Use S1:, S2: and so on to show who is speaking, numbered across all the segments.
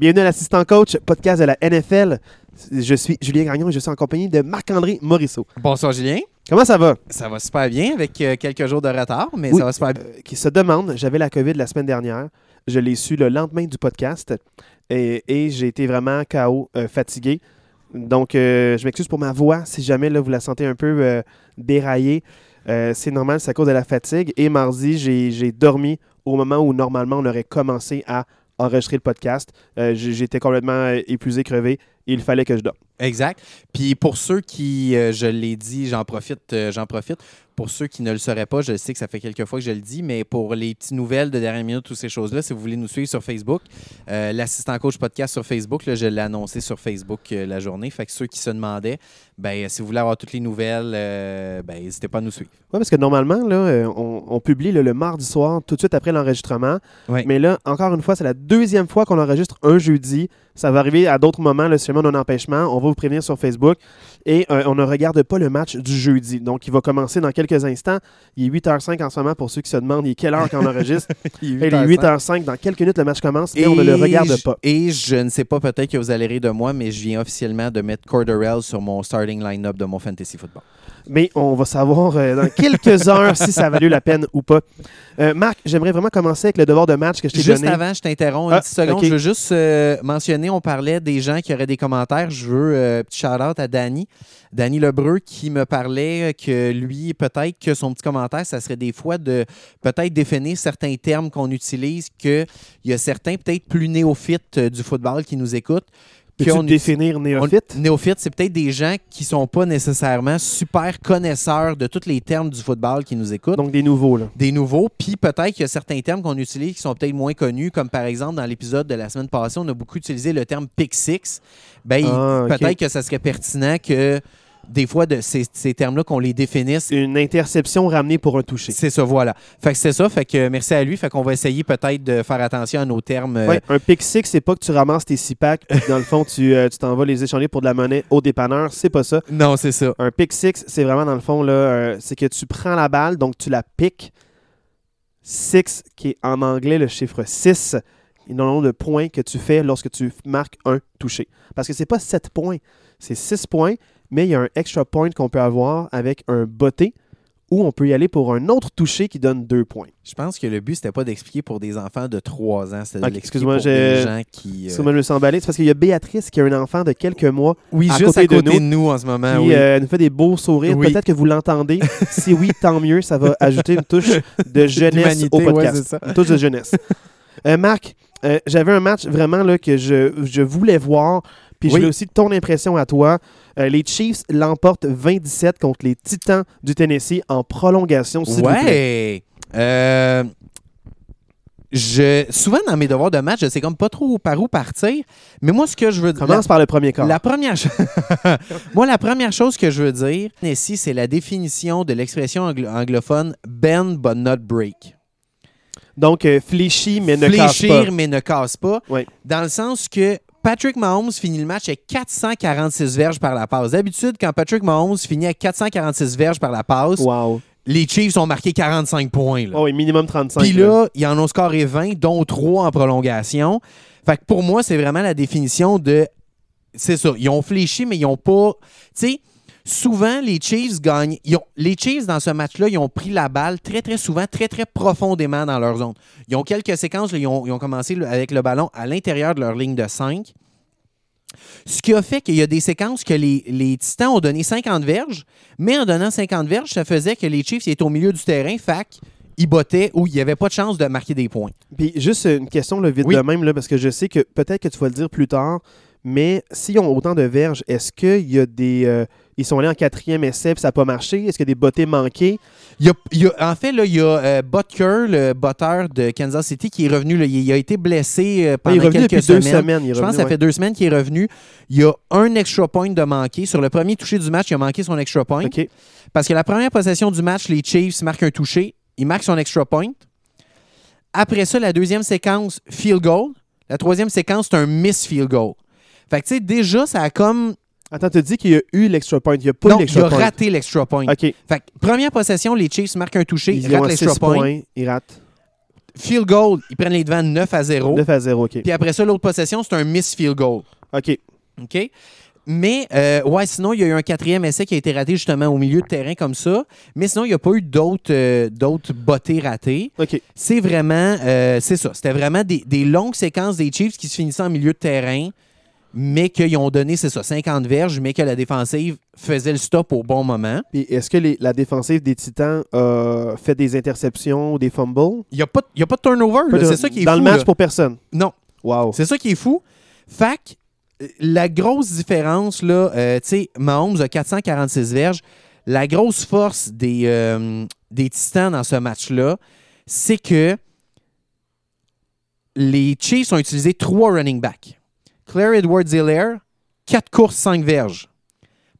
S1: Bienvenue à l'assistant coach, podcast de la NFL. Je suis Julien Gagnon et je suis en compagnie de Marc-André Morisseau.
S2: Bonsoir Julien.
S1: Comment ça va?
S2: Ça va super bien avec euh, quelques jours de retard, mais
S1: Oui.
S2: ça va super bien.
S1: Euh, qui se demande, j'avais la COVID la semaine dernière. Je l'ai su le lendemain du podcast et, et j'ai été vraiment KO, euh, fatigué. Donc, je m'excuse pour ma voix si jamais là, vous la sentez un peu déraillée. C'est normal, c'est à cause de la fatigue. Et mardi, j'ai dormi au moment où normalement on aurait commencé à enregistrer le podcast. Euh, J'étais complètement euh, épuisé, crevé. Il fallait que je dorme.
S2: Exact. Puis pour ceux qui, euh, je l'ai dit, j'en profite, j'en profite. Pour ceux qui ne le sauraient pas, je sais que ça fait quelques fois que je le dis, mais pour les petites nouvelles de dernière minute, toutes ces choses-là, si vous voulez nous suivre sur Facebook, l'assistant coach podcast sur Facebook, là, je l'ai annoncé sur Facebook la journée. Fait que ceux qui se demandaient, ben, si vous voulez avoir toutes les nouvelles, euh, ben, n'hésitez pas à nous suivre.
S1: Oui, parce que normalement, là, euh, on, on publie là, le mardi soir, tout de suite après l'enregistrement. Mais là, encore une fois, c'est la deuxième fois qu'on enregistre un jeudi. Ça va arriver à d'autres moments, là, si jamais on a un empêchement. On va vous prévenir sur Facebook. Et euh, on ne regarde pas le match du jeudi. Donc, il va commencer dans quelques instants. Il est 8h05 en ce moment pour ceux qui se demandent il est quelle heure qu'on enregistre. il est 8h05. Dans quelques minutes, le match commence et, on ne le regarde
S2: je-
S1: pas.
S2: Et je ne sais pas, peut-être que vous allez rire de moi, mais je viens officiellement de mettre Corderell sur mon starting line-up de mon fantasy football.
S1: Mais on va savoir euh, dans quelques heures si ça a valu la peine ou pas. Euh, Marc, j'aimerais vraiment commencer avec le devoir de match que je t'ai
S2: Juste
S1: donné.
S2: avant, je t'interromps une
S1: Ah,
S2: petite seconde. Je veux juste euh, mentionner, on parlait des gens qui auraient des commentaires. Je veux petit shout-out à Danny. Danny Lebreu qui me parlait que lui, peut-être que son petit commentaire, ça serait des fois de peut-être définir certains termes qu'on utilise, qu'il y a certains peut-être plus néophytes du football qui nous écoutent.
S1: Peux-tu
S2: qu'on
S1: définir
S2: On-
S1: néophyte?
S2: C'est peut-être des gens qui sont pas nécessairement super connaisseurs de tous les termes du football qui nous écoutent.
S1: Donc des nouveaux, là.
S2: des nouveaux, puis peut-être qu'il y a certains termes qu'on utilise qui sont peut-être moins connus, comme par exemple dans l'épisode de la semaine passée, on a beaucoup utilisé le terme pick six. Ben,
S1: Ah,
S2: peut-être que ça serait pertinent que des fois de ces, ces termes-là qu'on les définisse.
S1: Une interception ramenée pour un toucher.
S2: C'est ça, voilà. Fait que c'est ça, fait que merci à lui. Fait qu'on va essayer peut-être de faire attention à nos termes. euh,
S1: Ouais, un pick six, c'est pas que tu ramasses tes six packs, puis dans le fond, tu euh, tu t'en vas les échanger pour de la monnaie au dépanneur. C'est pas ça.
S2: Non, c'est ça.
S1: Un pick six, c'est vraiment dans le fond, là, euh, c'est que tu prends la balle, donc tu la piques. Six, qui est en anglais le chiffre 6, et le nombre de points que tu fais lorsque tu marques un touché. Parce que c'est pas 7 points, c'est 6 points, mais il y a un extra point qu'on peut avoir avec un botté, ou on peut y aller pour un autre touché qui donne 2 points.
S2: Je pense que le but, c'était pas d'expliquer pour des enfants de 3 ans, c'était
S1: Ok,
S2: de l'expliquer
S1: excuse-moi,
S2: pour
S1: j'ai-
S2: des gens qui... euh,
S1: Excuse-moi, je me sens emballé. C'est parce qu'il y a Béatrice qui a un enfant de quelques mois
S2: Oui,
S1: à
S2: juste
S1: côté
S2: à côté de
S1: nous,
S2: nous, en ce moment,
S1: qui
S2: oui.
S1: euh, nous fait des beaux sourires.
S2: Oui.
S1: Peut-être que vous l'entendez. si oui, tant mieux. Ça va ajouter une touche de jeunesse au podcast. une touche de jeunesse. Euh, Marc, euh, j'avais un match vraiment là, que je, je voulais voir. Puis je voulais aussi ton impression à toi. Euh, les Chiefs l'emportent 20-17 contre les Titans du Tennessee en prolongation, s'il vous plaît.
S2: Ouais. Euh, je, souvent dans mes devoirs de match, je sais comme pas trop par où partir. Mais moi, ce que je veux dire.
S1: Commence par le premier quart.
S2: La première Moi, la première chose que je veux dire ici, c'est la définition de l'expression anglo- anglophone bend but not break.
S1: Donc, euh, fléchis, mais ne casse
S2: Fléchir,
S1: pas.
S2: mais ne casse pas. Dans le sens que Patrick Mahomes finit le match avec 446 verges par la passe. D'habitude, quand Patrick Mahomes finit avec 446 verges par la passe,
S1: Wow.
S2: les Chiefs ont marqué 45 points. là.
S1: Oh, oui, minimum 35.
S2: Puis là, ils en ont scoré 20, dont 3 en prolongation. Fait que pour moi, c'est vraiment la définition de. C'est ça. Ils ont fléchi, mais ils n'ont pas. Tu sais, souvent, les Chiefs gagnent. ils ont- les Chiefs, dans ce match-là, ils ont pris la balle très, très souvent, très, très profondément dans leur zone. Ils ont quelques séquences, là, ils, ont, ils ont commencé le- avec le ballon à l'intérieur de leur ligne de 5. Ce qui a fait qu'il y a des séquences que les, les Titans ont donné 50 verges, mais en donnant 50 verges, ça faisait que les Chiefs étaient au milieu du terrain, fac, ils bottaient ou il n'y avait pas de chance de marquer des points.
S1: Puis juste une question là, vite
S2: Oui.
S1: de même, là, parce que je sais que peut-être que tu vas le dire plus tard, mais s'ils ont autant de verges, est-ce qu'il y a des. euh, ils sont allés en quatrième essai puis ça n'a pas marché? Est-ce qu'il y a des bottées manquées?
S2: Il y a- il y a- en fait, là, il y a euh, Butker, le botteur de Kansas City, qui est revenu. là. il, a été blessé euh, pendant
S1: il est revenu
S2: quelques
S1: depuis deux
S2: semaines.
S1: semaines. il est
S2: Je pense que ça
S1: ouais.
S2: fait deux semaines qu'il est revenu. Il y a un extra point de manqué. Sur le premier touché du match, il a manqué son extra point. Parce que la première possession du match, les Chiefs marquent un touché. Il marque son extra point. Après ça, la deuxième séquence, field goal. La troisième séquence, c'est un miss field goal. Fait que, tu sais, déjà, ça a comme.
S1: Attends, tu dis qu'il y a eu l'extra point. Il n'y a pas eu
S2: non, il
S1: l'extra
S2: a
S1: point.
S2: raté l'extra point.
S1: OK.
S2: Fait que, première possession, les Chiefs marquent un touché,
S1: Ils
S2: ratent l'extra point.
S1: points. Ils ratent.
S2: field goal, ils prennent les devants 9 à 0.
S1: 9 à 0, OK.
S2: Puis après ça, l'autre possession, c'est un miss field goal.
S1: OK.
S2: OK? Mais, euh, ouais, sinon, il y a eu un quatrième essai qui a été raté justement au milieu de terrain comme ça. Mais sinon, il n'y a pas eu d'autres euh, d'autres bottées ratées.
S1: OK.
S2: C'est vraiment, euh, c'est ça. C'était vraiment des, des longues séquences des Chiefs qui se finissaient en milieu de terrain, mais qu'ils ont donné, c'est ça, 50 verges, mais que la défensive faisait le stop au bon moment.
S1: Est-ce que les- la défensive des Titans a fait des interceptions ou des fumbles?
S2: Il n'y a, pas- il y a pas de turnover. C'est ça qui est
S1: Dans
S2: fou.
S1: le match
S2: là.
S1: pour personne?
S2: Non.
S1: Wow.
S2: C'est ça qui est fou. Fait que, euh, la grosse différence, là, euh, tu sais, Mahomes a 446 verges. La grosse force des, euh, des Titans dans ce match-là, c'est que les Chiefs ont utilisé trois running backs. Claire Edwards-Hilaire, 4 courses, 5 verges.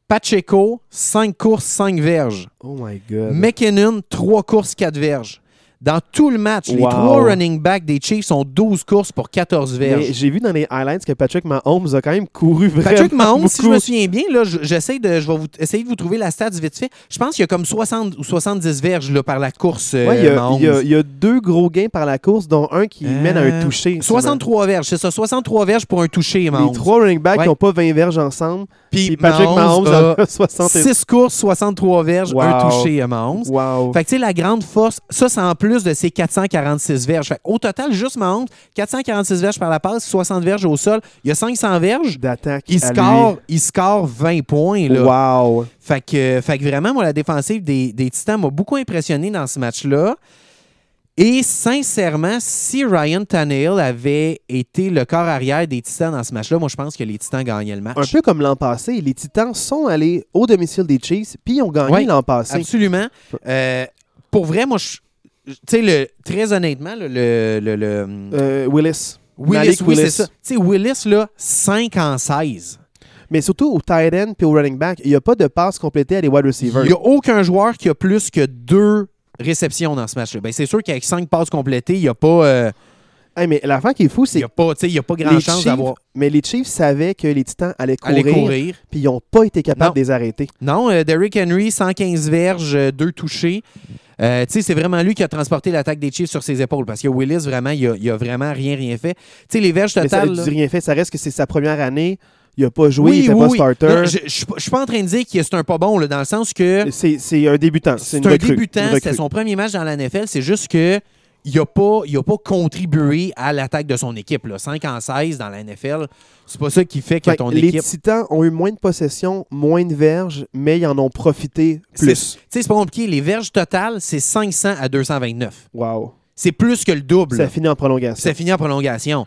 S2: Pacheco, 5 courses, 5 verges.
S1: Oh my God.
S2: McKinnon, 3 courses, 4 verges. Dans tout le match, les trois running backs des Chiefs ont 12 courses pour 14 verges.
S1: J'ai vu dans les highlights que Patrick Mahomes a quand même couru vraiment
S2: Patrick Mahomes, si je me souviens bien, là, je- j'essaie de, je vais vous, essayer de vous trouver la stat vite fait. Je pense qu'il y a comme 60 ou 70 verges là, par la course, euh,
S1: Ouais, il y, a,
S2: Mahomes.
S1: il y a- il y a deux gros gains par la course, dont un qui
S2: Euh,
S1: mène à un touché.
S2: 63 verges, c'est ça, 63 verges pour un touché,
S1: Les
S2: Mahomes.
S1: trois running backs
S2: Ouais.
S1: qui n'ont pas 20 verges ensemble.
S2: Puis
S1: Patrick Mahomes,
S2: a
S1: en a 60.
S2: 6 courses, 63 verges, un touché à Mahomes.
S1: Wow.
S2: Fait que, tu sais, la grande force, ça, c'est en plus de ses 446 verges. Fait au total, juste Mahomes, 446 verges par la passe, 60 verges au sol. Il y a 500 verges.
S1: D'attaque.
S2: Il score, il score 20 points. Là.
S1: Wow.
S2: Fait que, fait que vraiment, moi, la défensive des, des Titans m'a beaucoup impressionné dans ce match-là. Et sincèrement, si Ryan Tannehill avait été le corps arrière des Titans dans ce match-là, moi, je pense que les Titans gagnaient le match.
S1: Un peu comme l'an passé, les Titans sont allés au domicile des Chiefs, puis ils ont gagné
S2: Ouais,
S1: l'an passé.
S2: Absolument. Euh, pour vrai, moi, je- tu sais, le- très honnêtement, le, le, le- le-
S1: Euh, Willis.
S2: Willis,
S1: Malik
S2: oui, c'est
S1: Willis.
S2: ça. Tu sais, Willis, là, 5 en 16.
S1: Mais surtout au tight end puis au running back, il n'y a pas de passe complétée à des wide
S2: Il
S1: receivers.
S2: n'y a aucun joueur qui a plus que deux réceptions dans ce match-là. Ben, c'est sûr qu'avec 5 passes complétées, il n'y a pas, euh,
S1: Hey, mais l'affaire qui est fou, c'est
S2: pas, il y a pas
S1: les
S2: grand chance
S1: Chiefs-
S2: d'avoir
S1: Mais les Chiefs savaient que les Titans allaient courir,
S2: courir.
S1: puis ils n'ont pas été capables
S2: Non.
S1: de les arrêter.
S2: Non, euh, Derrick Henry, 115 verges, 2 touchés. Euh, tu sais, c'est vraiment lui qui a transporté l'attaque des Chiefs sur ses épaules parce que Willis, vraiment, il a, il a vraiment rien, rien fait. Tu sais, les verges
S1: Mais ça
S2: totales.
S1: n'a
S2: là-
S1: rien fait. Ça reste que c'est sa première année. Il n'a pas joué,
S2: oui,
S1: il n'était
S2: oui,
S1: pas
S2: oui.
S1: starter.
S2: Je ne suis pas en train de dire que c'est un pas bon, là, dans le sens que
S1: C'est un débutant. C'est
S2: un
S1: recrue,
S2: débutant, c'était son premier match dans la NFL. C'est juste que il n'a pas, il a pas contribué à l'attaque de son équipe. Là. 5 en 16 dans la NFL, c'est pas ça qui fait que
S1: Fait que
S2: ton
S1: les
S2: équipe.
S1: Titans ont eu moins de possession, moins de verges, mais ils en ont profité plus.
S2: Tu sais, c'est pas compliqué. Les verges totales, c'est 500 à 229.
S1: Wow.
S2: C'est plus que le double.
S1: Ça finit en prolongation.
S2: Ça finit en prolongation.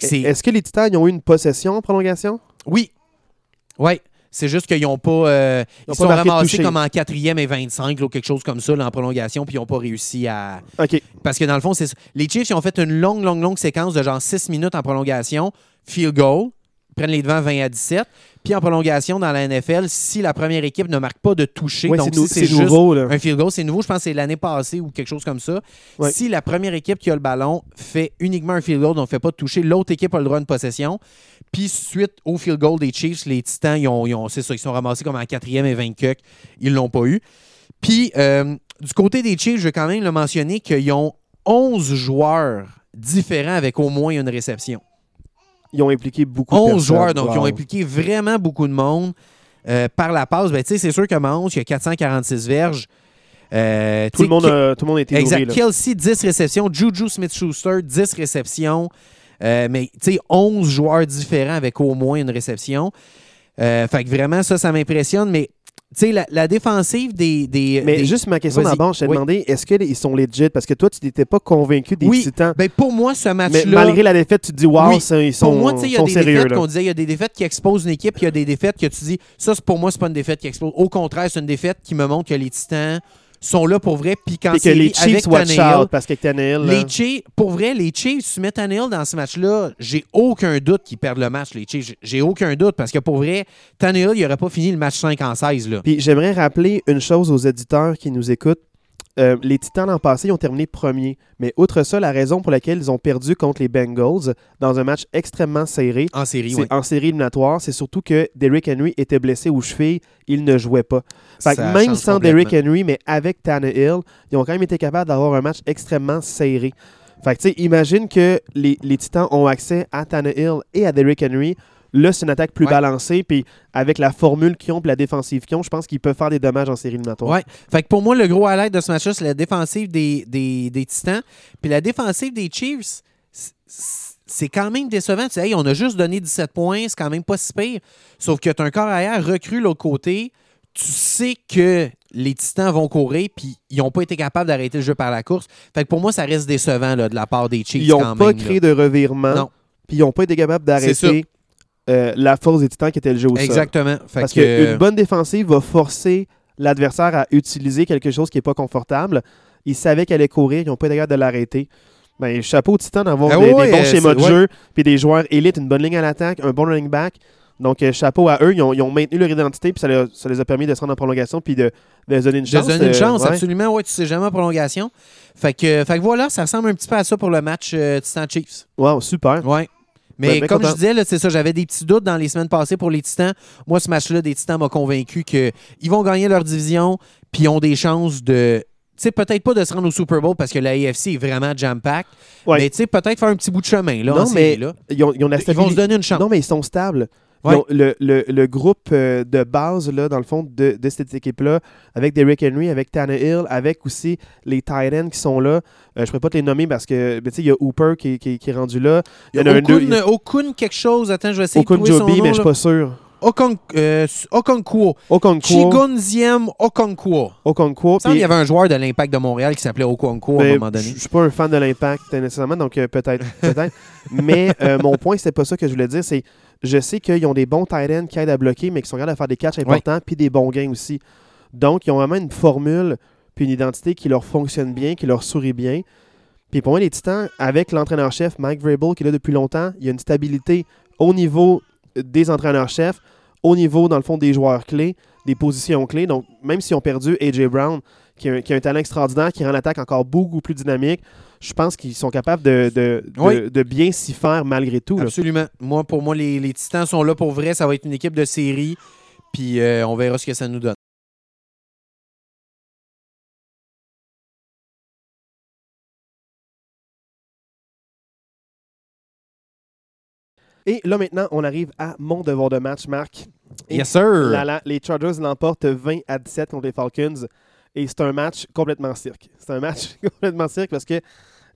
S2: C'est.
S1: Est-ce que les Titans ils ont eu une possession en prolongation?
S2: Oui. Oui. C'est juste qu'ils n'ont pas. euh,
S1: Ils
S2: sont ramassés comme en quatrième et 25, là, ou quelque chose comme ça, là, en prolongation, puis ils n'ont pas réussi à.
S1: OK.
S2: Parce que dans le fond, c'est les Chiefs ils ont fait une longue, longue, longue séquence de genre 6 minutes en prolongation, field goal, prennent les devants 20 à 17. Puis en prolongation dans la NFL, si la première équipe ne marque pas de toucher,
S1: Ouais,
S2: donc si c'est juste
S1: nouveau. Là.
S2: un field goal, c'est nouveau, je pense que c'est l'année passée ou quelque chose comme ça.
S1: Ouais.
S2: Si la première équipe qui a le ballon fait uniquement un field goal, donc ne fait pas de toucher, l'autre équipe a le droit de possession. Puis suite au field goal des Chiefs, les Titans, ils, ont, ils ont- c'est ça, ils sont ramassés comme en quatrième et 20 cucks. Ils l'ont pas eu. Puis euh, du côté des Chiefs, je vais quand même le mentionner qu'ils ont 11 joueurs différents avec au moins une réception.
S1: Ils ont impliqué beaucoup de
S2: 11
S1: personnes.
S2: joueurs, donc ils ont impliqué vraiment beaucoup de monde euh, par la passe. Ben, c'est sûr que Mahomes, il y a 446 verges. Euh,
S1: Tout le, monde, a, tout le monde a été
S2: Exact.
S1: nourri.
S2: Kelsey, 10 réceptions. Juju Smith-Schuster, 10 réceptions. Euh, mais, tu sais, 11 joueurs différents avec au moins une réception. Fait que vraiment, ça, ça m'impressionne. Mais, tu sais, la, la défensive des. des
S1: Mais
S2: des-
S1: juste ma question d'abord, je t'ai
S2: Oui.
S1: demandé, est-ce qu'ils sont legit? Parce que toi, tu n'étais pas convaincu des
S2: Oui,
S1: Titans.
S2: ben, pour moi, ce
S1: Mais
S2: match-là.
S1: malgré la défaite, tu te dis, wow,
S2: Oui.
S1: ça, ils sont,
S2: Pour moi, tu sais, il y a des
S1: sérieux.
S2: défaites qu'on disait, il y a des défaites qui exposent une équipe, il y a des défaites que tu dis, ça, pour moi, c'est pas une défaite qui expose. Au contraire, c'est une défaite qui me montre que les Titans sont là pour vrai, puis quand
S1: Et que les Chiefs watch
S2: Tannehill,
S1: out parce que Tannehill, là,
S2: les Chiefs, pour vrai, les Chiefs, tu mets Tannehill dans ce match-là, j'ai aucun doute qu'ils perdent le match, les Chiefs. J'ai aucun doute, parce que pour vrai, Tannehill, il n'aurait pas fini le match 5 en 16, là.
S1: Puis j'aimerais rappeler une chose aux éditeurs qui nous écoutent. Euh, les Titans l'an passé, ils ont terminé premier. Mais outre ça, la raison pour laquelle ils ont perdu contre les Bengals dans un match extrêmement serré,
S2: En série, oui.
S1: en série éliminatoire, c'est surtout que Derrick Henry était blessé aux chevilles, il ne jouait pas. Fait que même sans. Derrick Henry, mais avec Tannehill, ils ont quand même été capables d'avoir un match extrêmement serré. Fait que, tu sais, imagine que les, les Titans ont accès à Tannehill et à Derrick Henry. Là, c'est une attaque plus
S2: Ouais.
S1: balancée. Puis avec la formule qu'ils ont puis la défensive qu'ils ont, je pense qu'ils peuvent faire des dommages en série éliminatoire.
S2: Ouais. Fait que pour moi, le gros highlight de ce match-là, c'est la défensive des, des, des Titans. Puis la défensive des Chiefs, c'est quand même décevant. Tu sais, hey, on a juste donné 17 points, c'est quand même pas si pire. Sauf que tu as un corps arrière recru l'autre côté. Tu sais que les Titans vont courir, puis ils n'ont pas été capables d'arrêter le jeu par la course. Fait que pour moi, ça reste décevant là, de la part des Chiefs
S1: Ils n'ont pas
S2: même.
S1: créé
S2: là.
S1: de revirement.
S2: Non.
S1: Puis ils n'ont pas été capables d'arrêter euh, la force des Titans qui était le jeu au sol.
S2: Exactement. Fait
S1: Parce
S2: que,
S1: qu'une bonne défensive va forcer l'adversaire à utiliser quelque chose qui n'est pas confortable. Ils savaient qu'elle allait courir, ils n'ont pas capables de l'arrêter. Ben, chapeau aux Titans d'avoir
S2: Ah
S1: des,
S2: ouais,
S1: des bons
S2: euh,
S1: schémas de jeu, puis des joueurs élites, une bonne ligne à l'attaque, un bon running back. Donc, euh, chapeau à eux. Ils ont, ils ont maintenu leur identité, puis ça, ça les a permis de se rendre en prolongation, puis de, de se donner une
S2: de
S1: chance.
S2: se donner une
S1: euh,
S2: chance,
S1: ouais.
S2: absolument. Ouais, tu sais jamais en prolongation. Fait que, fait que voilà, ça ressemble un petit peu à ça pour le match euh, Titans-Chiefs.
S1: Wow, super.
S2: Ouais. Mais
S1: Ben, ben
S2: comme
S1: content.
S2: je disais, c'est ça, j'avais des petits doutes dans les semaines passées pour les Titans. Moi, ce match-là, des Titans m'a convaincu qu'ils vont gagner leur division, puis ils ont des chances de. Tu sais, peut-être pas de se rendre au Super Bowl parce que la AFC est vraiment jam-pack.
S1: Ouais.
S2: Mais tu sais, peut-être faire un petit bout de chemin, là,
S1: Non,
S2: série,
S1: mais
S2: là.
S1: Ils ont, ils ont la
S2: Ils vont se donner une chance.
S1: Non, mais ils sont stables.
S2: Ouais.
S1: le, le- le groupe euh, de base, là, dans le fond, de, de cette équipe-là, avec Derrick Henry, avec Tannehill, avec aussi les tight ends qui sont là. Euh, je ne pourrais pas te les nommer parce que, tu sais, il y a Hooper qui, qui- qui est rendu là. Il y en a deux. y a
S2: Okun, quelque chose. Attends, je vais essayer de
S1: Okun
S2: trouver son
S1: Joby,
S2: nom,
S1: mais je suis
S2: là.
S1: pas sûr.
S2: Okon- euh, Okonkwo.
S1: Okonkwo.
S2: Chigonziem Okonkwo.
S1: Okonkwo.
S2: Il y avait un joueur de l'Impact de Montréal qui s'appelait Okonkwo à un moment donné.
S1: Je suis pas un fan de l'impact nécessairement, donc euh, peut-être. peut-être. mais euh, mon point, c'est pas ça que je voulais dire. C'est je sais qu'ils ont des bons tight ends qui aident à bloquer, mais qui sont capables de faire des catchs importants, puis des bons gains aussi. Donc, ils ont vraiment une formule, puis une identité qui leur fonctionne bien, qui leur sourit bien. Puis pour moi, les Titans, avec l'entraîneur-chef Mike Vrabel, qui est là depuis longtemps, il y a une stabilité au niveau des entraîneurs-chefs, au niveau, dans le fond, des joueurs clés, des positions clés. Donc, même s'ils ont perdu A.J. Brown, qui a, un, qui a un talent extraordinaire, qui rend l'attaque encore beaucoup plus dynamique, je pense qu'ils sont capables de, de, de-
S2: Oui.
S1: de bien s'y faire malgré tout. là.
S2: Absolument. Moi, pour moi, les, les Titans sont là pour vrai. Ça va être une équipe de série. Puis euh, on verra ce que ça nous donne.
S1: Et là, maintenant, on arrive à mon devoir de match, Marc. Et
S2: Yes, sir.
S1: les Chargers l'emportent 20 à 17 contre les Falcons. Et c'est un match complètement cirque. C'est un match complètement cirque parce que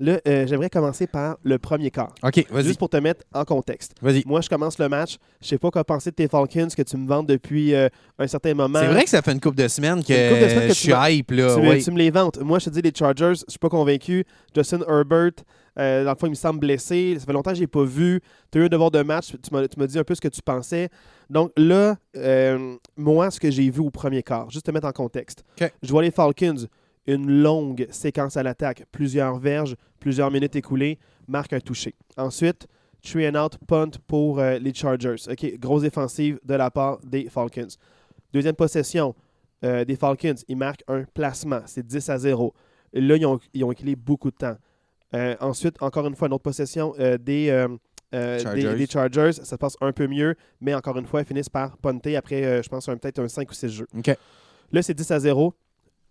S1: là, euh, j'aimerais commencer par le premier quart.
S2: OK, vas-y.
S1: Juste pour te mettre en contexte.
S2: Vas-y.
S1: Moi, je commence le match. Je sais pas quoi penser de tes Falcons que tu me vends depuis euh, un certain moment.
S2: C'est vrai que ça fait une couple de semaines que,
S1: Une couple de semaines que
S2: je
S1: tu
S2: suis hype. Là,
S1: tu, me,
S2: ouais.
S1: tu me les vantes. Moi, je te dis, les Chargers, je suis pas convaincu. Justin Herbert, euh, dans le fond, il me semble blessé. Ça fait longtemps que je l'ai pas vu. Tu as eu un devoir de match. Tu m'as tu m'as dit un peu ce que tu pensais. Donc là, euh, moi, ce que j'ai vu au premier quart, juste te mettre en contexte. Je vois les Falcons, une longue séquence à l'attaque, plusieurs verges, plusieurs minutes écoulées, marque un touché. Ensuite, three and out, punt pour euh, les Chargers. OK, grosse défensive de la part des Falcons. Deuxième possession euh, des Falcons, ils marquent un placement. C'est 10 à 0. Et là, ils ont, ils ont équilibré beaucoup de temps. Euh, ensuite, encore une fois, une autre possession euh, des, euh,
S2: Chargers.
S1: des, des Chargers. Ça se passe un peu mieux, mais encore une fois, ils finissent par punter après, je pense, un- peut-être un 5 ou 6 jeux. Là, c'est 10 à 0.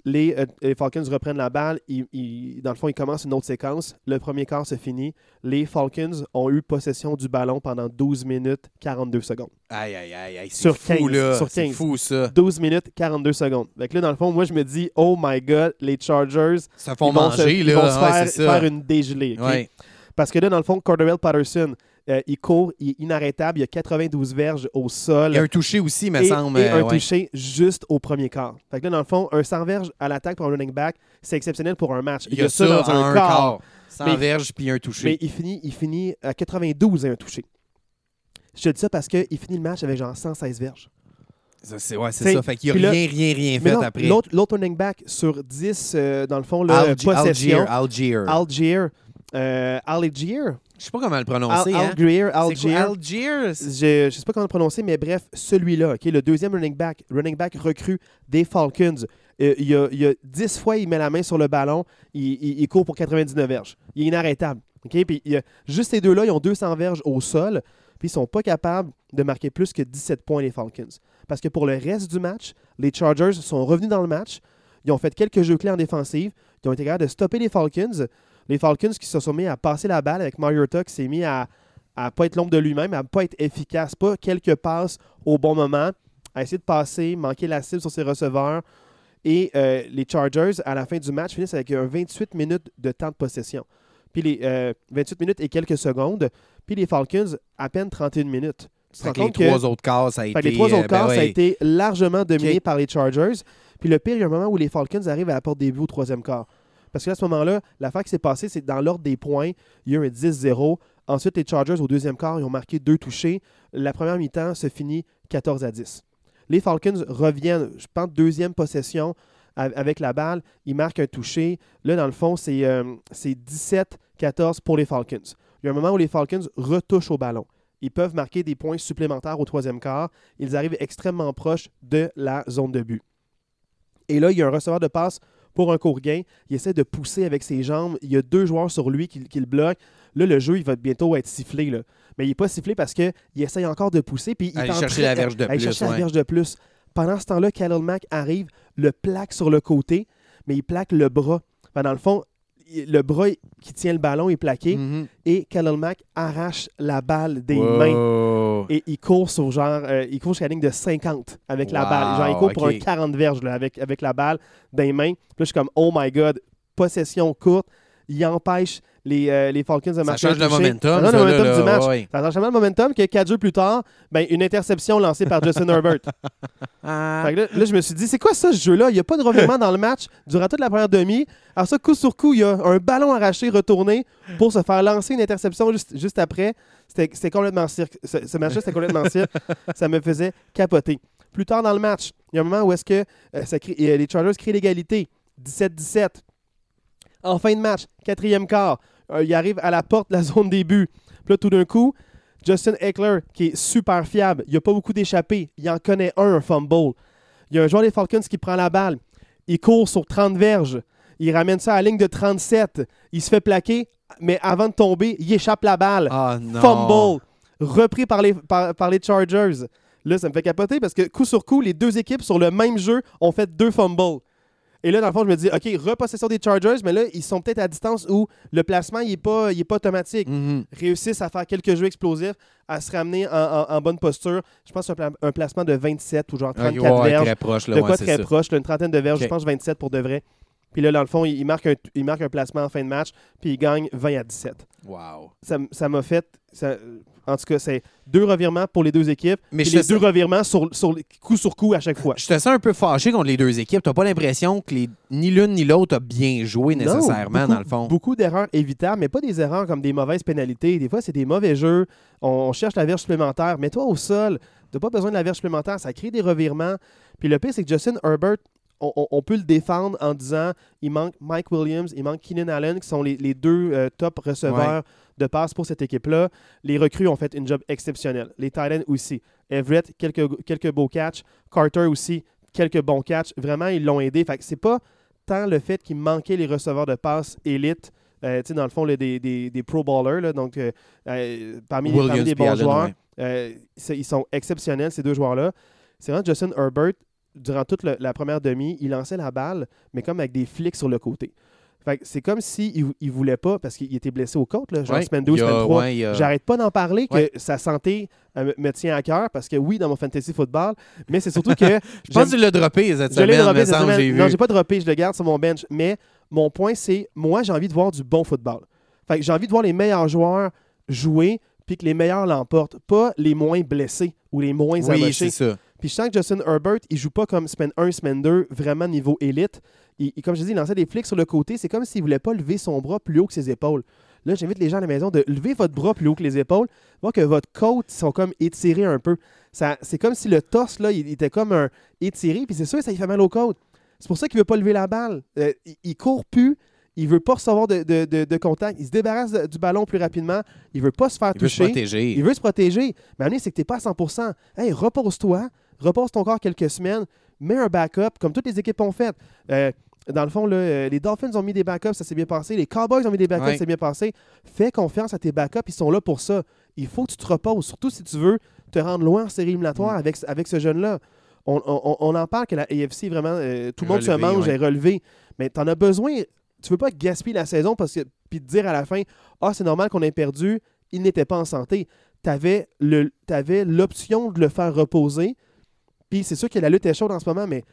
S1: Les, euh, les Falcons reprennent la balle. Ils- ils- dans le fond, ils commencent une autre séquence. Le premier quart se finit. Les Falcons ont eu possession du ballon pendant 12 minutes 42 secondes.
S2: Aïe, aïe, aïe, aïe. C'est
S1: Sur
S2: fou,
S1: 15,
S2: là.
S1: sur
S2: C'est
S1: 15.
S2: fou, ça.
S1: 12 minutes 42 secondes. Fait que là, dans le fond, moi, je me dis, oh my God, les Chargers,
S2: Ça font
S1: ils vont, se,
S2: manger,
S1: ils
S2: là.
S1: vont se
S2: Ouais,
S1: faire, faire une dégelée. ok?
S2: Ouais.
S1: Parce que là, dans le fond, Cordell Patterson, euh, il court, il est inarrêtable, il a 92 verges au sol.
S2: Il y a un touché aussi, me
S1: et,
S2: semble.
S1: et
S2: euh,
S1: un
S2: ouais.
S1: touché juste au premier quart. Fait que là, dans le fond, un 100 verges à l'attaque pour un running back, c'est exceptionnel pour un match.
S2: Il y a ça
S1: dans un
S2: un
S1: quart.
S2: quart. Sans
S1: Mais-
S2: verge puis un
S1: Mais
S2: touché.
S1: il finit, il finit à 92 et un touché. Je te dis ça parce qu'il finit le match avec genre 116 verges.
S2: C'est ouais, c'est ça. Fait qu'il
S1: puis
S2: n'y a
S1: là-
S2: rien, rien, rien
S1: Mais
S2: fait
S1: non,
S2: après.
S1: L'autre running back sur 10, euh, dans le fond, là, possession.
S2: Algier.
S1: Algier. Euh, Algier.
S2: Je sais pas comment le
S1: Al-
S2: prononcer. hein.
S1: Algier.
S2: Quoi,
S1: Algier.
S2: Algier.
S1: Je ne sais pas comment le prononcer, mais bref, celui-là, le deuxième running back, running back recru des Falcons, euh, il, y a, il y a 10 fois, il met la main sur le ballon, il, il- il court pour 99 verges. Il est inarrêtable. Puis il y a- juste ces deux-là, ils ont 200 verges au sol, puis ils sont pas capables de marquer plus que 17 points les Falcons. Parce que pour le reste du match, les Chargers sont revenus dans le match, ils ont fait quelques jeux clés en défensive, ils ont été capables de stopper les Falcons. Les Falcons qui se sont mis à passer la balle avec Mariota qui s'est mis à ne pas être l'ombre de lui-même, à pas être efficace, pas quelques passes au bon moment, à essayer de passer, manquer la cible sur ses receveurs. Et euh, les Chargers, à la fin du match, finissent avec un 28 minutes de temps de possession. Puis les 28 minutes et quelques secondes. Puis les Falcons, à peine 31 minutes. Tu te
S2: Fait
S1: rends
S2: que les
S1: que-
S2: trois autres quarts, ça a
S1: fait
S2: été.
S1: que les trois
S2: euh,
S1: autres
S2: ben
S1: quarts, ça a
S2: ouais.
S1: été largement dominé par les Chargers. Puis le pire, il y a un moment où les Falcons arrivent à la porte des buts au troisième quart. Parce que à ce moment-là, l'affaire qui s'est passée, c'est dans l'ordre des points, il y a un 10-0. Ensuite, les Chargers, au deuxième quart, ils ont marqué deux touchés. La première mi-temps se finit 14 à 10. Les Falcons reviennent, je pense, deuxième possession avec la balle. Ils marquent un touché. Là, dans le fond, c'est euh, c'est 17-14 pour les Falcons. Il y a un moment où les Falcons retouchent au ballon. Ils peuvent marquer des points supplémentaires au troisième quart. Ils arrivent extrêmement proches de la zone de but. Et là, il y a un receveur de passe pour un court gain. Il essaie de pousser avec ses jambes. Il y a deux joueurs sur lui qui, qui le bloquent. Là, le jeu, il va bientôt être sifflé. Là. Mais il n'est pas sifflé parce qu'il essaye encore de pousser. Puis il train-
S2: la verge de plus,
S1: chercher la verge de plus. Pendant ce temps-là, Khalil Mack arrive, le plaque sur le côté, mais il plaque le bras. Enfin, dans le fond, le bras qui tient le ballon est plaqué
S2: Mhm.
S1: et Khalil Mack arrache la balle des mains. Et il court sur genre, euh, il court jusqu'à la ligne de 50 avec la balle. Genre, il court pour un 40 verges là, avec, avec la balle des mains. Puis là, je suis comme, oh my god, possession courte. Il empêche les, euh, les Falcons de
S2: Ça
S1: marquer un
S2: change le momentum.
S1: Ça change
S2: ça,
S1: le momentum
S2: là,
S1: du match.
S2: ouais.
S1: Ça change tellement le momentum que quatre jours plus tard, ben, une interception lancée par Justin Herbert.
S2: Ah.
S1: Fait que là, là, je me suis dit, c'est quoi ça, ce jeu-là? Il n'y a pas de revirement dans le match durant toute la première demi. Alors ça, coup sur coup, il y a un ballon arraché, retourné pour se faire lancer une interception juste, juste après. C'était c'était complètement cirque. Ce, ce match-là, c'était complètement cirque. Ça me faisait capoter. Plus tard dans le match, il y a un moment où est-ce que euh, ça crée- euh, les Chargers créent l'égalité. 17-17. En fin de match, quatrième quart, euh, il arrive à la porte de la zone des buts. Puis là, tout d'un coup, Justin Eckler, qui est super fiable, il n'y a pas beaucoup d'échappées. Il en connaît un, un fumble. Il y a un joueur des Falcons qui prend la balle. Il court sur 30 verges. Il ramène ça à la ligne de 37. Il se fait plaquer, mais avant de tomber, il échappe la balle.
S2: Ah.
S1: Fumble. Repris par les, par, par les Chargers. Là, ça me fait capoter parce que coup sur coup, les deux équipes sur le même jeu ont fait deux fumbles. Et là, dans le fond, je me dis, OK, repossession des Chargers, mais là, ils sont peut-être à distance où le placement, il n'est pas, il est pas automatique.
S2: Mhm.
S1: Réussissent à faire quelques jeux explosifs, à se ramener en, en- en bonne posture. Je pense que c'est un, un placement de 27 ou genre
S2: Ok,
S1: 34
S2: ouais,
S1: verges.
S2: très proche, là,
S1: de quoi très proche, là, une trentaine de verges, je pense 27 pour de vrai. Puis là, dans le fond, il, il marque un, il marque un placement en fin de match, puis il gagne 20 à 17.
S2: Wow.
S1: Ça m'a fait. ça- en tout cas, c'est deux revirements pour les deux équipes.
S2: Mais je
S1: les deux
S2: sens-
S1: revirements sur, sur, coup sur coup à chaque fois.
S2: Je te sens un peu fâché contre les deux équipes. T'as pas l'impression que les... ni l'une ni l'autre a bien joué
S1: Non,
S2: nécessairement,
S1: beaucoup-
S2: dans le fond.
S1: Beaucoup d'erreurs évitables, mais pas des erreurs comme des mauvaises pénalités. Des fois, c'est des mauvais jeux. On, on cherche la verge supplémentaire. Mets-toi au sol. Tu pas besoin de la verge supplémentaire. Ça crée des revirements. Puis le pire, c'est que Justin Herbert, on, on- on peut le défendre en disant il manque Mike Williams, il manque Keenan Allen, qui sont les, les deux euh, top receveurs de passe pour cette équipe-là. Les recrues ont fait une job exceptionnelle. Les Titans aussi. Everett, quelques, quelques beaux catchs. Carter aussi, quelques bons catchs. Vraiment, ils l'ont aidé. Fait que c'est pas tant le fait qu'il manquait les receveurs de passe élite. euh, tu sais, dans le fond, là, des, des, des pro ballers, là, donc euh, parmi, parmi les
S2: puis
S1: bons
S2: Allen,
S1: joueurs,
S2: ouais.
S1: ils sont exceptionnels, ces deux joueurs-là. C'est vraiment Justin Herbert, durant toute le- la première demi, il lançait la balle, mais comme avec des flics sur le côté. C'est comme s'il il, il voulait pas, parce qu'il était blessé aux côtes, là, genre
S2: Ouais,
S1: semaine 2,
S2: il y a-
S1: semaine 3.
S2: ouais, il y a-
S1: J'arrête pas d'en parler, que
S2: Ouais.
S1: sa santé euh, me- tient à cœur, parce que oui, dans mon fantasy football, mais c'est surtout que.
S2: Je pense que tu l'as droppé cette
S1: je l'ai
S2: semaine,
S1: droppé cette
S2: semble,
S1: semaine. Non, j'ai pas droppé, je le garde sur mon bench. Mais mon point, c'est moi, j'ai envie de voir du bon football. J'ai envie de voir les meilleurs joueurs jouer, puis que les meilleurs l'emportent, pas les moins blessés ou les moins
S2: oui,
S1: amochés.
S2: c'est ça.
S1: Puis je sens que Justin Herbert, il joue pas comme semaine 1, semaine 2, vraiment niveau élite. Il, il- comme je dis, il lançait des flics sur le côté. C'est comme s'il voulait pas lever son bras plus haut que ses épaules. Là, j'invite les gens à la maison de lever votre bras plus haut que les épaules, voir que votre côte sont comme étirées un peu. Ça, c'est comme si le torse, là, il était comme un étiré, puis c'est sûr, ça lui fait mal aux côtes. C'est pour ça qu'il veut pas lever la balle. Euh, il, il court plus, il veut pas recevoir de, de- de- de contact, il se débarrasse du ballon plus rapidement, il veut pas se faire
S2: Il veut se
S1: toucher.
S2: protéger.
S1: Il veut se protéger. Mais Amener, c'est que tu n'es pas à 100% Hey, repose-toi, repose ton corps quelques semaines, mets un backup, comme toutes les équipes ont fait. Euh, dans le fond, là, euh, les Dolphins ont mis des backups, ça s'est bien passé. Les Cowboys ont mis des backups,
S2: Ouais.
S1: ça s'est bien passé. Fais confiance à tes backups, ils sont là pour ça. Il faut que tu te reposes, surtout si tu veux te rendre loin en série éliminatoire
S2: Mm.
S1: avec, avec ce jeune-là. On, on- on en parle que la AFC, vraiment, euh, tout le monde se mange,
S2: ouais.
S1: est relevé. Mais tu en as besoin. Tu veux pas gaspiller la saison parce que puis de dire à la fin Ah, c'est normal qu'on ait perdu, il n'était pas en santé. Tu avais l'option de le faire reposer. Puis c'est sûr que la lutte est chaude en ce moment, mais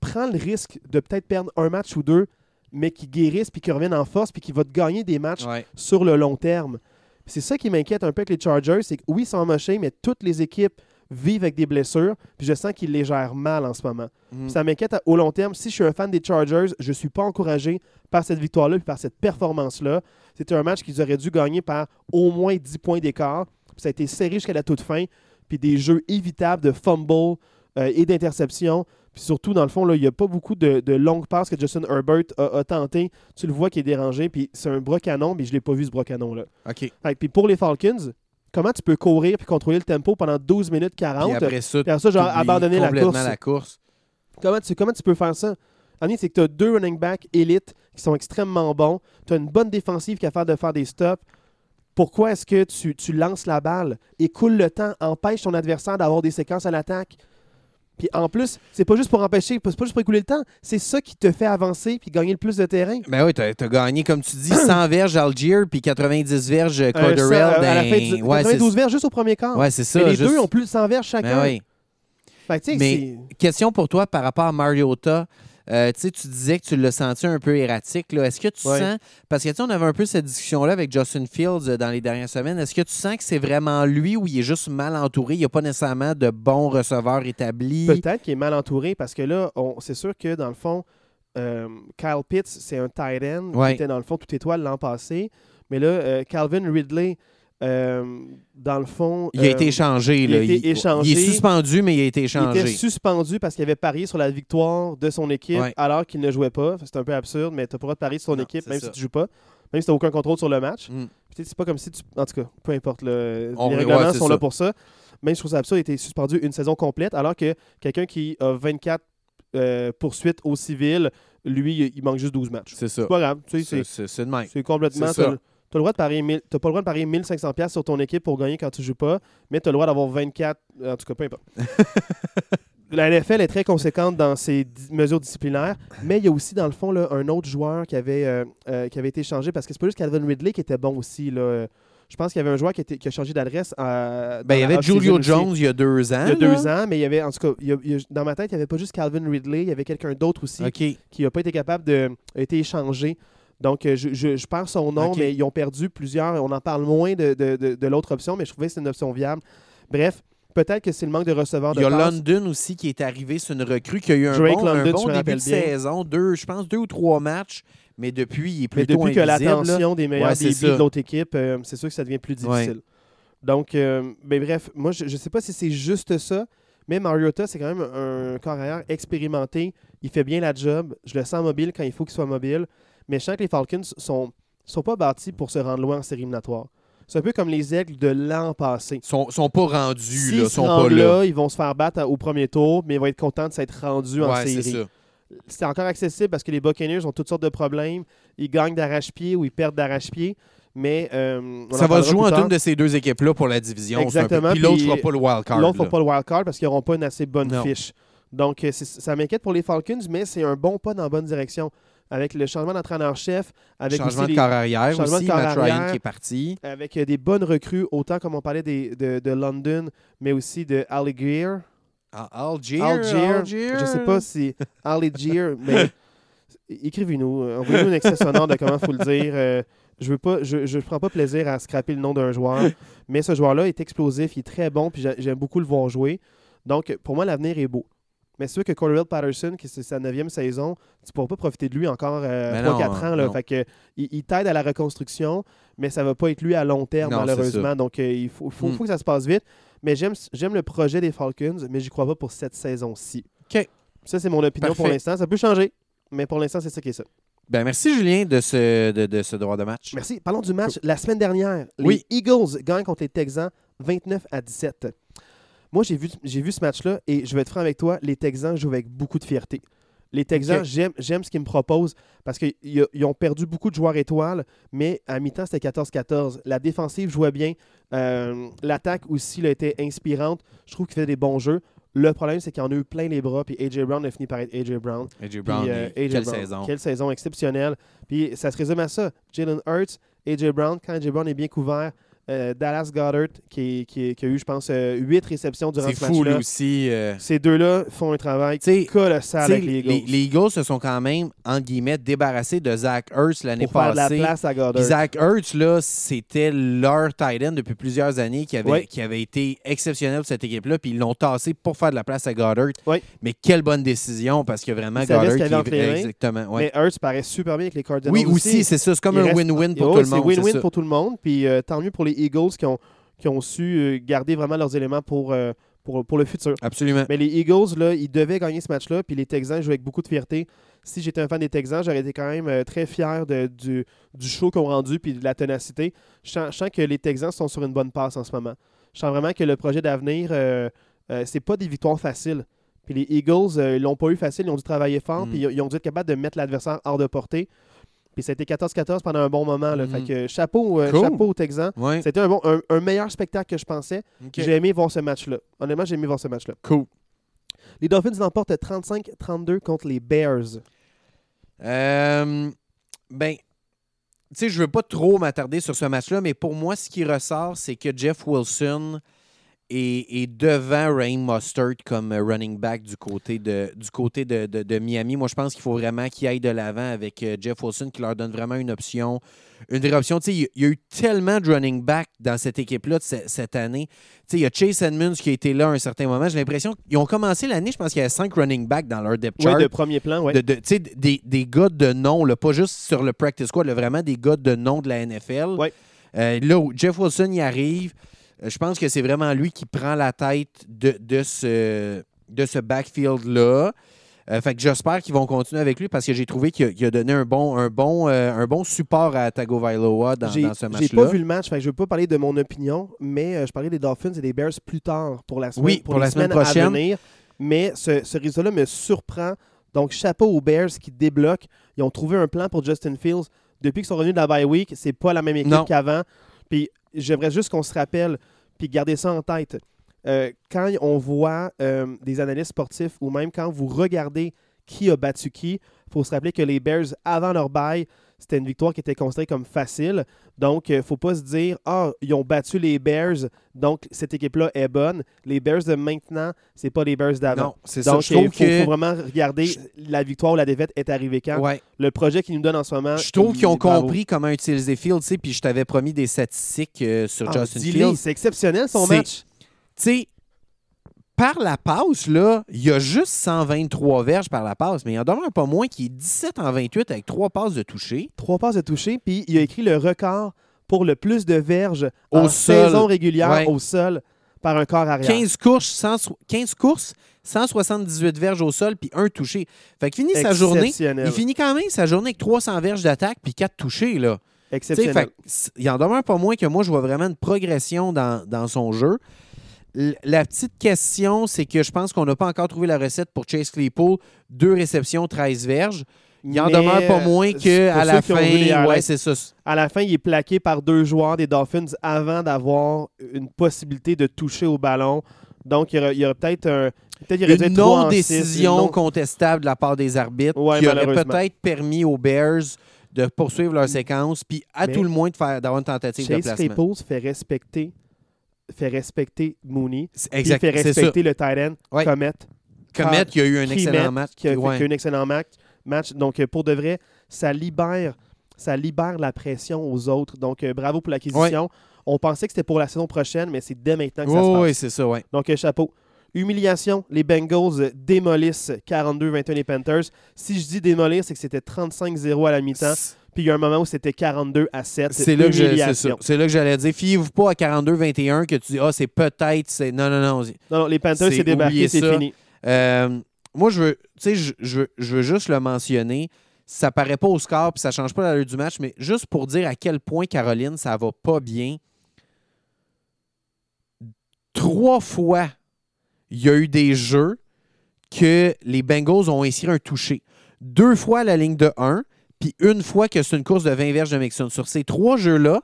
S1: prends le risque de peut-être perdre un match ou deux, mais qui guérisse, puis qui revienne en force, puis qui va te gagner des matchs
S2: Ouais.
S1: sur le long terme. C'est ça qui m'inquiète un peu avec les Chargers, c'est que oui, ils sont mochés, mais toutes les équipes vivent avec des blessures, puis je sens qu'ils les gèrent mal en ce moment.
S2: Mm.
S1: Ça m'inquiète au long terme. Si je suis un fan des Chargers, je ne suis pas encouragé par cette victoire-là et par cette performance-là. C'était un match qu'ils auraient dû gagner par au moins 10 points d'écart. Puis Ça a été serré jusqu'à la toute fin. Puis des jeux évitables de fumble euh, et d'interception. Puis surtout, dans le fond, là, il n'y a pas beaucoup de, de longues passes que Justin Herbert a, a tenté. Tu le vois qui est dérangé. Puis c'est un bras canon, mais je ne l'ai pas vu ce bras canon-là.
S2: OK.
S1: Fait Puis pour les Falcons, comment tu peux courir puis contrôler le tempo pendant 12 minutes 40?
S2: Puis après ça,
S1: Puis après ça, genre, abandonner la course.
S2: la course.
S1: Comment tu, comment tu peux faire ça? Annie, c'est que tu as deux running backs élites qui sont extrêmement bons. Tu as une bonne défensive qui est capable de faire des stops. Pourquoi est-ce que tu, tu lances la balle, écoule le temps, empêche ton adversaire d'avoir des séquences à l'attaque? Puis en plus, c'est pas juste pour empêcher, c'est pas juste pour écouler le temps, c'est ça qui te fait avancer puis gagner le plus de terrain.
S2: Ben oui, t'as as gagné, comme tu dis, 100 verges Algier puis 90 verges
S1: Euh,
S2: Corderell.
S1: ça, à la fin du,
S2: ouais,
S1: 92
S2: c'est
S1: verges juste au premier quart.
S2: ouais, c'est ça.
S1: Mais les
S2: juste-
S1: deux ont plus de 100 verges chacun.
S2: Ben oui.
S1: Fait
S2: Mais- Question pour toi par rapport à Mariota. Euh, tu sais, tu disais que tu l'as senti un peu erratique. Est-ce que tu
S1: Ouais.
S2: sens. Parce que tu sais, on avait un peu cette discussion-là avec Justin Fields euh, dans les dernières semaines. Est-ce que tu sens que c'est vraiment lui ou il est juste mal entouré? Il n'y a pas nécessairement de bons receveurs établis?
S1: Peut-être qu'il est mal entouré parce que là, c'est sûr que dans le fond, euh, Kyle Pitts, c'est un tight end
S2: Ouais.
S1: qui était dans le fond toute étoile l'an passé. Mais là, euh, Calvin Ridley, euh, dans le fond.
S2: Il a
S1: euh,
S2: été échangé.
S1: il a
S2: là.
S1: été échangé.
S2: il est suspendu, mais il a été
S1: il
S2: échangé.
S1: était suspendu parce qu'il avait parié sur la victoire de son équipe
S2: Ouais.
S1: alors qu'il ne jouait pas. C'est un peu absurde, mais tu n'as pas le droit de parier sur ton
S2: Non,
S1: équipe même
S2: ça.
S1: si tu joues pas. Même si tu n'as aucun contrôle sur le match.
S2: Mm.
S1: C'est pas comme si tu. En tout cas, peu importe. le-
S2: On-
S1: les règlements sont
S2: ça.
S1: là pour ça. Même je trouve ça absurde, il a été suspendu une saison complète, alors que quelqu'un qui a 24 euh, poursuites au civil, lui, il- il manque juste 12 matchs.
S2: C'est ça.
S1: C'est pas grave.
S2: C'est
S1: complètement. 1000 t'as pas le droit de parier 1500$ piastres sur ton équipe pour gagner quand tu joues pas, mais tu as le droit d'avoir 24. En tout cas, peu importe. La NFL est très conséquente dans ses mesures disciplinaires, mais il y a aussi, dans le fond, là, un autre joueur qui avait, euh, euh, qui avait été changé parce que c'est pas juste Calvin Ridley qui était bon aussi. Là. Je pense qu'il y avait un joueur qui, était- qui a changé d'adresse. à-
S2: Ben, il y avait Julio. Jones il y a deux ans.
S1: Il y a deux
S2: là.
S1: ans, mais il y avait, en tout cas, il y a- il y a- dans ma tête, il n'y avait pas juste Calvin Ridley, il y avait quelqu'un d'autre aussi qui n'a pas été capable de. a été échangé. Donc, euh, je, je, je perds son nom, mais ils ont perdu plusieurs. On en parle moins de, de, de- de l'autre option, mais je trouvais que c'est une option viable. Bref, peut-être que c'est le manque de receveurs
S2: Il
S1: de
S2: y a
S1: passe.
S2: London aussi qui est arrivé, c'est une recrue qui a eu un
S1: Drake
S2: bon, un début de saison, deux, je pense deux ou trois matchs, mais depuis, il est
S1: Mais
S2: plutôt
S1: depuis que l'attention des meilleurs
S2: Ouais, ça.
S1: de l'autre équipe, euh, c'est sûr que ça devient plus
S2: Ouais.
S1: difficile. Donc, euh, ben bref, moi, je ne sais pas si c'est juste ça, mais Mariota, c'est quand même un corps arrière expérimenté. Il fait bien la job. Je le sens mobile quand il faut qu'il soit mobile. Mais je sens que les Falcons sont, sont pas bâtis pour se rendre loin en série éliminatoire. C'est un peu comme les aigles de l'an passé.
S2: Ils sont, sont pas rendus,
S1: S'ils
S2: là,
S1: se
S2: sont pas là.
S1: là, ils vont se faire battre au premier tour, mais ils vont être contents de s'être rendus en
S2: Ouais,
S1: série. C'est encore accessible parce que les Buccaneers ont toutes sortes de problèmes. Ils gagnent d'arrache-pied ou ils perdent d'arrache-pied. Mais euh, on
S2: Ça
S1: en
S2: va se jouer
S1: tard.
S2: une de ces deux équipes-là pour la division. un peu-
S1: Exactement,
S2: Puis l'autre
S1: puis
S2: fera pas le wild card.
S1: L'autre ne
S2: là.
S1: pas le wild card parce qu'ils n'auront pas une assez bonne
S2: Non.
S1: fiche. Donc, euh, ça m'inquiète pour les Falcons, mais c'est un bon pas dans la bonne direction. Avec le changement d'entraîneur-chef, avec
S2: Changement
S1: aussi
S2: de
S1: les-
S2: corps arrière
S1: changement
S2: aussi.
S1: de corps
S2: Matt Ryan
S1: arrière.
S2: qui est parti.
S1: avec euh, des bonnes recrues, autant comme on parlait des- de, de London, mais aussi de Algier.
S2: Ah, Algier.
S1: Algier.
S2: Algier.
S1: Je sais pas si Algier, mais écrivez-nous. euh, Envoyez-nous un extrait sonore de comment il faut le dire. Euh, je veux pas, je, je prends pas plaisir à scraper le nom d'un joueur, mais ce joueur-là est explosif, il est très bon, puis j'a- j'aime beaucoup le voir jouer. Donc, pour moi, l'avenir est beau. Mais c'est sûr que Cordell Patterson, qui c'est sa neuvième saison, tu pourras pas profiter de lui encore euh,
S2: Mais
S1: 3-4
S2: non,
S1: ans. Là.
S2: non.
S1: Fait que, il, il t'aide à la reconstruction, mais ça va pas être lui à long terme,
S2: Non,
S1: malheureusement. Donc, euh, il faut, faut,
S2: Mm.
S1: faut que ça se passe vite. Mais j'aime j'aime le projet des Falcons, mais j'y crois pas pour cette saison-ci.
S2: OK.
S1: Ça, c'est mon opinion pour l'instant. Ça peut changer, mais pour l'instant, c'est ça qui est ça.
S2: Ben, merci, Julien, de ce, de, de ce droit de match.
S1: Merci. Parlons du match. La semaine dernière,
S2: Oui.
S1: les Eagles gagnent contre les Texans 29 à 17. Moi, j'ai vu, j'ai vu ce match-là et je vais être franc avec toi, les Texans jouent avec beaucoup de fierté. Les Texans, j'aime, ce qu'ils me proposent parce qu'ils ils ont perdu beaucoup de joueurs étoiles, mais à mi-temps, c'était 14-14. La défensive jouait bien. Euh, l'attaque aussi là, était inspirante. Je trouve qu'ils faisaient des bons jeux. Le problème, c'est qu'il en a eu plein les bras, puis A.J. Brown a fini par être A.J. Brown.
S2: AJ Brown,
S1: Puis, euh, A.J.
S2: quelle
S1: Brown.
S2: saison.
S1: Quelle saison exceptionnelle. Puis ça se résume à ça. Jalen Hurts, A.J. Brown, quand A.J. Brown est bien couvert, euh, Dallas Goddard, qui, qui- qui a eu, je pense, euh, huit réceptions durant
S2: C'est
S1: ce
S2: fou, lui
S1: match-là.
S2: aussi. euh,
S1: Ces deux-là font un travail
S2: Tu sais,
S1: colossal
S2: tu sais,
S1: avec les Eagles.
S2: les, les Eagles se sont quand même, entre guillemets, débarrassés de Zach Ertz l'année
S1: pour faire de la
S2: passée.
S1: place à
S2: Puis
S1: Goddard.
S2: Zach Ertz, là, c'était leur tight end depuis plusieurs années qui avait, qui avait été exceptionnel pour cette équipe-là. Puis ils l'ont tassé pour faire de la place à Goddard.
S1: Ouais.
S2: Mais quelle bonne décision parce que vraiment, Goddard.
S1: les mains.
S2: exactement. ouais.
S1: Mais Hurts paraît super bien avec les Cardinals
S2: Oui, aussi, c'est ça. C'est comme
S1: Il
S2: un
S1: reste-
S2: win-win pour
S1: Oh,
S2: tout le
S1: c'est
S2: monde. c'est
S1: win-win pour tout le monde. Puis euh, tant mieux pour les Eagles qui ont, qui ont su euh, garder vraiment leurs éléments pour, euh, pour, pour le futur.
S2: Absolument.
S1: Mais les Eagles, là, ils devaient gagner ce match-là. Puis les Texans jouaient avec beaucoup de fierté. Si j'étais un fan des Texans, j'aurais été quand même euh, très fier de- du, du show qu'ils ont rendu puis de la ténacité. Je sens, je sens que les Texans sont sur une bonne passe en ce moment. Je sens vraiment que le projet d'avenir, euh, euh, c'est pas des victoires faciles. Puis les Eagles, ils l'ont pas eu facile. Ils ont dû travailler fort.
S2: Mm.
S1: Puis ils, ils ont dû être capables de mettre l'adversaire hors de portée. Puis ça a été 14-14 pendant un bon moment. Là.
S2: Mhm.
S1: Fait que chapeau, euh,
S2: Cool.
S1: chapeau aux Texans.
S2: Ouais.
S1: C'était un, bon, un, un meilleur spectacle que je pensais. J'ai aimé voir ce match-là. Honnêtement, j'ai aimé voir ce match-là.
S2: Cool.
S1: Les Dolphins l'emportent 35-32 contre les Bears.
S2: Euh, ben, tu sais, je veux pas trop m'attarder sur ce match-là, mais pour moi, ce qui ressort, c'est que Jeff Wilson est devant Raheem Mustard comme euh, running back du côté de, du côté de, de- de Miami. Moi, je pense qu'il faut vraiment qu'il aille de l'avant avec euh, Jeff Wilson, qui leur donne vraiment une option. Une vraie option. Tu sais, il y a- a eu tellement de running back dans cette équipe-là cette année. Tu sais, il y a Chase Edmonds qui a été là à un certain moment. J'ai l'impression qu'ils ont commencé l'année, je pense qu'il y avait cinq running backs dans leur depth
S1: Oui,
S2: chart
S1: de premier plan,
S2: de, tu sais, des, des gars de nom, là, pas juste sur le practice squad, là, vraiment des gars de nom de la NFL.
S1: Ouais.
S2: Euh, là où Jeff Wilson y arrive, je pense que c'est vraiment lui qui prend la tête de, de ce, de ce backfield-là. Euh, fait que j'espère qu'ils vont continuer avec lui parce que j'ai trouvé qu'il a, donné un bon, un, bon, euh, un bon support à Tagovailoa dans,
S1: J'ai
S2: dans ce
S1: j'ai
S2: match-là.
S1: pas vu le match, fait que je veux pas parler de mon opinion, mais euh, je parlais des Dolphins et des Bears plus tard pour la semaine,
S2: Oui, pour la semaine prochaine.
S1: à venir. Mais ce, ce résultat-là me surprend. Donc, chapeau aux Bears qui débloquent. Ils ont trouvé un plan pour Justin Fields. Depuis qu'ils sont revenus de la bye week, c'est pas la même équipe qu'avant. Puis j'aimerais juste qu'on se rappelle, puis garder ça en tête. Euh, quand on voit euh, des analystes sportifs ou même quand vous regardez qui a battu qui, il faut se rappeler que les Bears, avant leur bye, c'était une victoire qui était considérée comme facile. Donc, il ne faut pas se dire Ah, ils ont battu les Bears, donc cette équipe-là est bonne. Les Bears de maintenant, c'est pas les Bears d'avant.
S2: Non, c'est ça.
S1: Donc,
S2: Je trouve
S1: il faut,
S2: que-
S1: faut vraiment regarder
S2: Je-
S1: la victoire ou la défaite est arrivée quand.
S2: Ouais.
S1: Le projet qu'ils nous donnent en ce moment.
S2: Je trouve
S1: il-
S2: qu'ils ont
S1: bravo.
S2: compris comment utiliser Fields, puis je t'avais promis des statistiques euh, sur
S1: Ah,
S2: Justin Fields.
S1: C'est exceptionnel son match.
S2: tu sais, par la passe, là, il y a juste 123 verges par la passe, mais il en demeure pas moins qu'il est 17 en 28 avec trois passes de toucher.
S1: Trois passes de toucher, puis il a écrit le record pour le plus de verges
S2: Au
S1: en
S2: sol.
S1: saison régulière
S2: Ouais.
S1: au sol par un corps arrière.
S2: 15 courses, 100 15 courses, 178 verges au sol, puis un touché. Fait qu'il finit sa journée. Il finit quand même sa journée avec 300 verges d'attaque puis 4 touchés, là.
S1: Exceptionnel.
S2: fait il en demeure pas moins que moi, je vois vraiment une progression dans, dans son jeu. La petite question, c'est que je pense qu'on n'a pas encore trouvé la recette pour Chase Claypool. Deux réceptions, 13 verges. Il en
S1: Mais,
S2: demeure pas
S1: euh,
S2: moins qu'à la fin. Ouais,
S1: highlights,
S2: c'est ça.
S1: à la fin, il est plaqué par deux joueurs des Dolphins avant d'avoir une possibilité de toucher au ballon. Donc, il y aurait, peut-être un. Peut-être il aurait dû
S2: Une
S1: en
S2: non-décision
S1: non-
S2: contestable de la part des arbitres
S1: Ouais,
S2: qui aurait peut-être permis aux Bears de poursuivre leur séquence, puis à
S1: Mais
S2: tout le moins de faire d'avoir une tentative de
S1: Chase
S2: placement.
S1: Claypool fait respecter, fait respecter Mooney.
S2: Exact,
S1: Il fait respecter le tight end,
S2: Ouais.
S1: Comet.
S2: Comet qui a eu un excellent
S1: met-
S2: match.
S1: qui a,
S2: Ouais.
S1: qui a eu un excellent match. Donc, euh, pour de vrai, ça libère, ça libère la pression aux autres. Donc, euh, bravo pour l'acquisition. On pensait que c'était pour la saison prochaine, mais c'est dès maintenant que ça se
S2: Oui,
S1: passe.
S2: oui, c'est ça, ouais.
S1: Donc, euh, chapeau. Humiliation, les Bengals démolissent 42-21 les Panthers. Si je dis démolir, c'est que c'était 35-0 à la mi-temps. Puis il y a un moment où c'était 42 à 7.
S2: C'est là, que j'allais dire. Fiez-vous pas à 42-21 que tu dis, ah, c'est peut-être. c'est Non, non, non.
S1: Non, non, les Panthers,
S2: C'est-
S1: débarqué, c'est fini.
S2: Euh, moi, je veux, tu sais, je, je veux- je veux juste le mentionner. Ça paraît pas au score, puis ça change pas l'allure du match, mais juste pour dire à quel point Caroline, ça va pas bien. Trois fois, il y a eu des jeux que les Bengals ont inscrit un touché. Deux fois à la ligne de 1, puis une fois que c'est une course de 20 verges de Mixon. Sur ces trois jeux-là,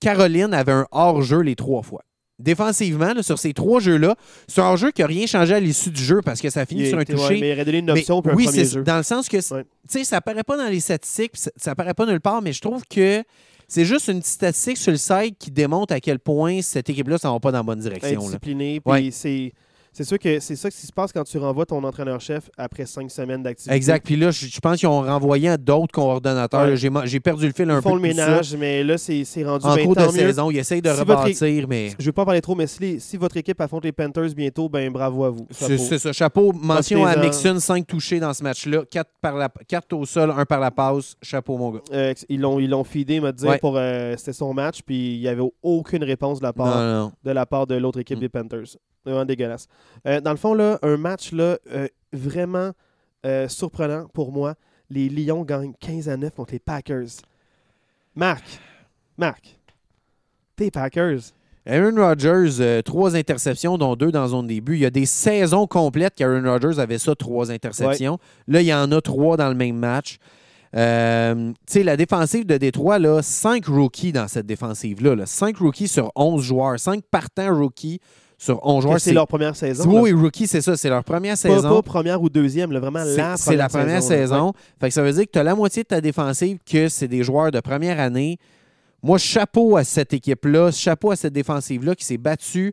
S2: Caroline avait un hors-jeu les trois fois. défensivement, là, sur ces trois jeux-là, c'est un jeu qui n'a rien changé à l'issue du jeu parce que ça finit sur un
S1: était- ouais,
S2: touché.
S1: mais il aurait donné une
S2: Mais
S1: option pour un
S2: oui,
S1: premier
S2: c'est
S1: jeu.
S2: dans le sens que,
S1: Ouais.
S2: tu sais, ça apparaît pas dans les statistiques, ça, apparaît pas nulle part, mais je trouve que c'est juste une petite statistique sur le site qui démontre à quel point cette équipe-là s'en va pas dans la bonne direction. là.
S1: Indiscipliné. Puis c'est. C'est sûr que c'est ça qui se passe quand tu renvoies ton entraîneur-chef après cinq semaines d'activité.
S2: Exact. Puis là, je, je pense qu'ils ont renvoyé à d'autres coordonnateurs.
S1: Ouais.
S2: J'ai perdu le fil un
S1: Ils font
S2: peu
S1: le
S2: ça.
S1: ménage, mais là, c'est c'est rendu
S2: En
S1: ben,
S2: cours de
S1: mieux.
S2: saison, ils essayent de
S1: Si
S2: rebâtir, mais
S1: Je ne veux pas en parler trop, mais si, les- si votre équipe affronte les Panthers bientôt, ben bravo à vous.
S2: c'est ça. Chapeau. Mention à. Mixon, 5 touchés dans ce match-là. 4, par la, quatre au sol, 1 par la passe. Chapeau, mon gars.
S1: Euh, ils l'ont ils l'ont feedé, me dire,
S2: Ouais.
S1: pour euh, c'était son match, puis il n'y avait aucune réponse de la part
S2: Non, non.
S1: de la part de l'autre équipe
S2: Mm.
S1: des Panthers. Vraiment dégueulasse. Euh, dans le fond, là, un match là, euh, vraiment euh, surprenant pour moi. Les Lions gagnent 15 à 9 contre les Packers. Marc, Marc, tes Packers.
S2: Aaron Rodgers, trois interceptions, dont deux dans zone début. Il y a des saisons complètes qu'Aaron Rodgers avait ça, trois interceptions. Là, il y en a trois dans le même match. Euh, tu sais, la défensive de Détroit, là, cinq rookies dans cette défensive-là. là. Cinq rookies sur 11 joueurs. Cinq partants rookies sur 11 joueurs.
S1: C'est leur première saison.
S2: Oui, oui, rookie, c'est ça. C'est leur première
S1: Pas,
S2: saison.
S1: pas première ou deuxième, là, vraiment la
S2: c'est la première saison. Fait que ça veut dire que tu as la moitié de ta défensive que c'est des joueurs de première année. Moi, chapeau à cette équipe-là, chapeau à cette défensive-là qui s'est battue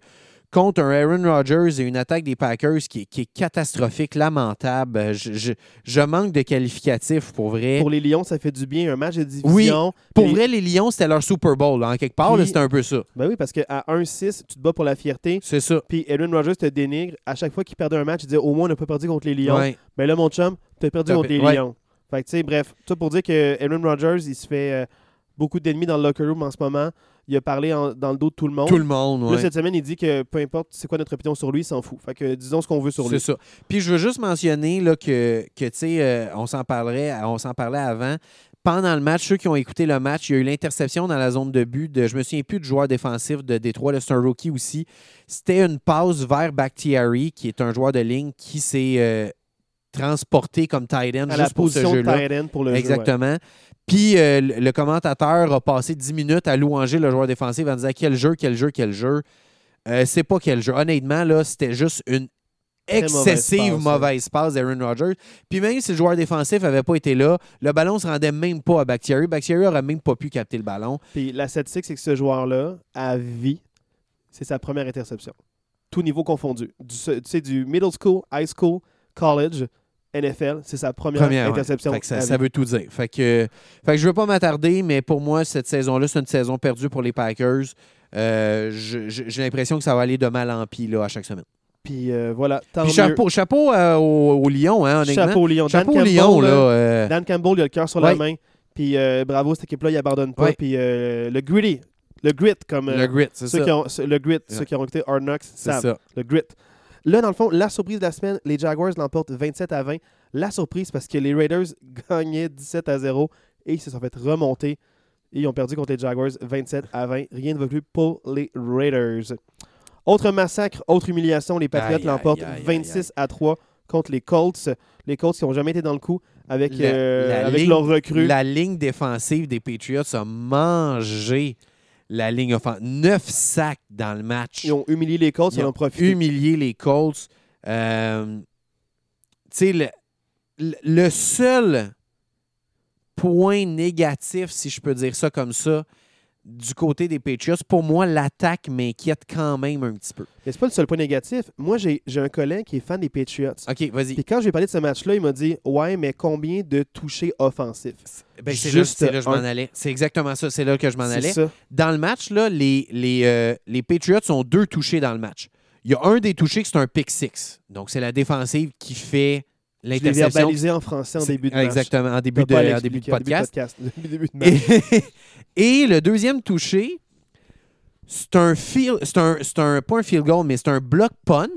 S2: contre un Aaron Rodgers et une attaque des Packers qui est, qui est catastrophique, lamentable. Je, je- je manque de qualificatifs pour vrai.
S1: Pour les Lions, ça fait du bien. Un match de division.
S2: Oui, Pour vrai, les Lions, c'était leur Super Bowl. En quelque part, c'était un peu ça.
S1: Ben oui, parce qu'à 1-6, tu te bats pour la fierté.
S2: C'est ça.
S1: Puis Aaron Rodgers te dénigre. À chaque fois qu'il perdait un match, il disait Au moins, on n'a pas perdu contre les Lions.
S2: Ouais.
S1: Ben là, mon chum, tu as perdu contre les
S2: ouais.
S1: Lions. Fait que, tu sais, bref, tout pour dire que Aaron Rodgers, il se fait euh, beaucoup d'ennemis dans le locker room en ce moment. Il a parlé en- dans le dos de tout le monde.
S2: Tout le monde.
S1: Là,
S2: ouais.
S1: cette semaine, il dit que peu importe c'est quoi notre opinion sur lui, il s'en fout. Fait que disons ce qu'on veut sur
S2: C'est
S1: lui.
S2: ça. Puis je veux juste mentionner là, que, que tu sais, euh, on s'en parlerait, on s'en parlait avant. Pendant le match, ceux qui ont écouté le match, il y a eu l'interception dans la zone de but de, je me souviens plus du joueur défensif de Détroit, c'est un rookie aussi. C'était une passe vers Bakhtiari, qui est un joueur de ligne qui s'est euh, transporté comme tight end
S1: À la
S2: pour ce
S1: position de
S2: jeu-là.
S1: tight end pour le jeu, ouais.
S2: Puis euh, le commentateur a passé 10 minutes à louanger le joueur défensif en disant quel jeu, quel jeu, quel jeu. Euh, c'est pas quel jeu. Honnêtement, là, c'était juste une excessive mauvaise passe d'Aaron Rodgers. Puis même si le joueur défensif n'avait pas été là, le ballon se rendait même pas à Bakhtiari. Bakhtiari aurait même pas pu capter le ballon.
S1: Puis la statistique, c'est que ce joueur-là, à vie, c'est sa première interception. Tout niveau confondu. Du, tu sais, du middle school, high school, college, NFL, c'est sa première,
S2: Première, ouais.
S1: interception.
S2: Fait que ça, veut tout dire. Fait que, fait que je veux pas m'attarder, mais pour moi, cette saison-là, c'est une saison perdue pour les Packers. Euh, J'ai l'impression que ça va aller de mal en pis là, à chaque semaine.
S1: Puis euh, voilà,
S2: Puis chapeau, chapeau euh, au, au Lion, hein, honnêtement.
S1: Chapeau au Lion. Dan
S2: Chapeau au
S1: Campbell,
S2: Lion, là.
S1: là, Dan Campbell, il a le cœur sur la main. Puis bravo, cette équipe-là, il abandonne pas.
S2: Ouais.
S1: Puis le gritty, le grit, comme euh,
S2: le grit, c'est
S1: ceux
S2: ça.
S1: qui ont, ce- le grit, ceux qui ont écouté Hard Knocks savent.
S2: ça.
S1: Le grit. Là, dans le fond, la surprise de la semaine, les Jaguars l'emportent 27 à 20. La surprise, parce que les Raiders gagnaient 17 à 0 et ils se sont fait remonter. Et ils ont perdu contre les Jaguars 27 à 20. Rien ne va plus pour les Raiders. Autre massacre, autre humiliation, les Patriots l'emportent
S2: aïe, aïe,
S1: 26 à 3 contre les Colts. Les Colts qui n'ont jamais été dans le coup avec,
S2: La-
S1: euh,
S2: la
S1: avec
S2: ligne-
S1: leur recrue.
S2: La ligne défensive des Patriots a mangé la ligne offensive. Neuf sacs dans le match.
S1: Ils ont humilié les Colts, ils,
S2: ont
S1: profité.
S2: humilié les Colts. Euh, tu sais, le seul point négatif, si je peux dire ça comme ça, du côté des Patriots, pour moi, l'attaque m'inquiète quand même un petit peu.
S1: Mais c'est pas le seul point négatif. Moi, j'ai j'ai un collègue qui est fan des Patriots.
S2: OK, vas-y.
S1: Puis quand je lui ai parlé de ce match-là, il m'a dit Ouais, mais combien de touchés offensifs?
S2: Ben, c'est là,
S1: juste
S2: c'est là que je m'en allais. C'est exactement ça. C'est là que je m'en
S1: C'est
S2: allais.
S1: ça.
S2: Dans le match, là, les, les, euh, les Patriots ont deux touchés dans le match. Il y a un des touchés qui c'est un pick six. Donc, c'est la défensive qui fait
S1: Je l'ai
S2: l'interception.
S1: verbalisé en français en début de match.
S2: Exactement, en début de,
S1: pas
S2: en début de
S1: l'expliquer en
S2: podcast.
S1: Début de match.
S2: Et, et le deuxième touché, c'est un field, c'est un, c'est un, pas un field goal, mais c'est un block punt.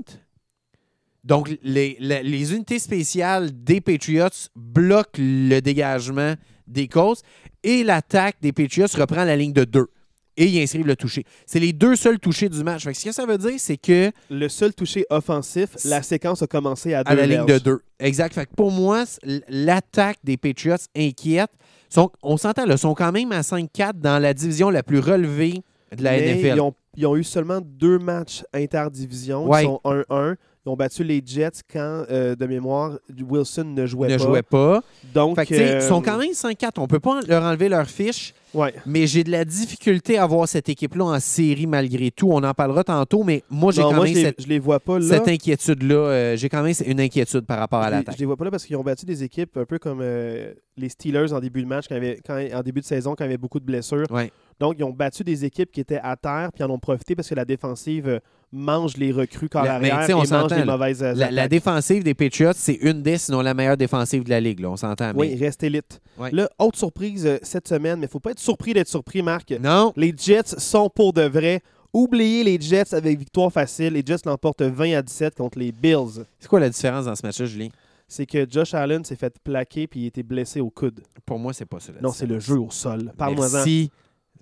S2: Donc, les, les, les unités spéciales des Patriots bloquent le dégagement des Colts et l'attaque des Patriots reprend la ligne de deux. Et ils inscrivent le touché. C'est les deux seuls touchés du match. Fait que ce que ça veut dire, c'est que
S1: Le seul touché offensif, la séquence a commencé à deux
S2: à la ligne de deux. Exact. Fait que pour moi, l'attaque des Patriots inquiète. Sont- on s'entend, là, sont quand même à 5-4 dans la division la plus relevée de la
S1: Mais
S2: NFL.
S1: ils ont ils ont eu seulement deux matchs interdivision.
S2: Ouais.
S1: Ils sont 1-1. Ils ont battu les Jets quand, euh, de mémoire, Wilson ne jouait
S2: ne
S1: pas.
S2: jouait pas.
S1: Donc,
S2: Fait que,
S1: euh,
S2: Ils sont quand même 5-4. On peut pas leur enlever leur fiche,
S1: Ouais.
S2: mais j'ai de la difficulté à voir cette équipe-là en série malgré tout. On en parlera tantôt, mais moi, j'ai quand
S1: moi,
S2: même
S1: je les,
S2: cette,
S1: je les vois pas là.
S2: cette inquiétude-là. euh, j'ai quand même une inquiétude par rapport à
S1: les,
S2: l'attaque.
S1: je les vois pas là parce qu'ils ont battu des équipes un peu comme euh, les Steelers en début de match, quand avait- quand- en début de saison, quand il y avait beaucoup de blessures.
S2: Ouais.
S1: Donc, ils ont battu des équipes qui étaient à terre, puis en ont profité parce que la défensive euh, mange les recrues
S2: mais,
S1: arrière et mange les mauvaises
S2: La, la défensive des Patriots, c'est une des, sinon la meilleure défensive de la ligue. Là, on s'entend.
S1: Oui, reste élite. Là, autre surprise euh, cette semaine, mais il faut pas être surpris d'être surpris, Marc.
S2: Non.
S1: Les Jets sont pour de vrai. Oubliez les Jets avec victoire facile. Les Jets l'emportent 20 à 17 contre les Bills.
S2: C'est quoi la différence dans ce match-là, Julien?
S1: C'est que Josh Allen s'est fait plaquer puis il était blessé au coude.
S2: Pour moi, c'est pas ça. la
S1: Non, c'est le jeu au sol. Parle-moi-en.
S2: Merci.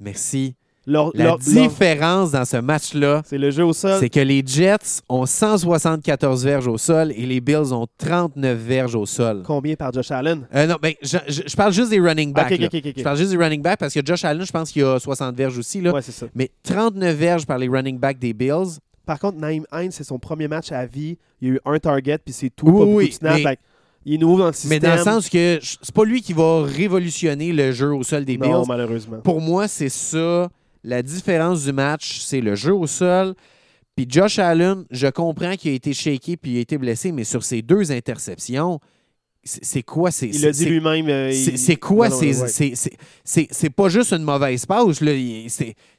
S2: Merci.
S1: Leur-
S2: La
S1: leur- leur-
S2: différence dans ce match-là,
S1: C'est le jeu au sol.
S2: c'est que les Jets ont 174 verges au sol et les Bills ont 39 verges au sol.
S1: Combien par Josh Allen?
S2: Euh, non, ben, je, je- je parle juste des running backs. Je parle juste des running backs parce que Josh Allen, je pense qu'il a 60 verges aussi. Là.
S1: Ouais, c'est ça.
S2: Mais 39 verges par les running backs des Bills.
S1: Par contre, Naïm Hines, c'est son premier match à vie. Il y a eu un target, puis c'est tout.
S2: Oui,
S1: pas
S2: oui,
S1: il est nouveau dans le système.
S2: Mais dans le sens que c'est pas lui qui va révolutionner le jeu au sol des
S1: Non,
S2: Bills.
S1: malheureusement.
S2: Pour moi, c'est ça. La différence du match, c'est le jeu au sol. Puis Josh Allen, je comprends qu'il a été shaké puis il a été blessé, mais sur ces deux interceptions, c'est quoi? C'est
S1: Il l'a dit lui-même. euh,
S2: c'est- quoi? C'est c'est- pas juste une mauvaise passe.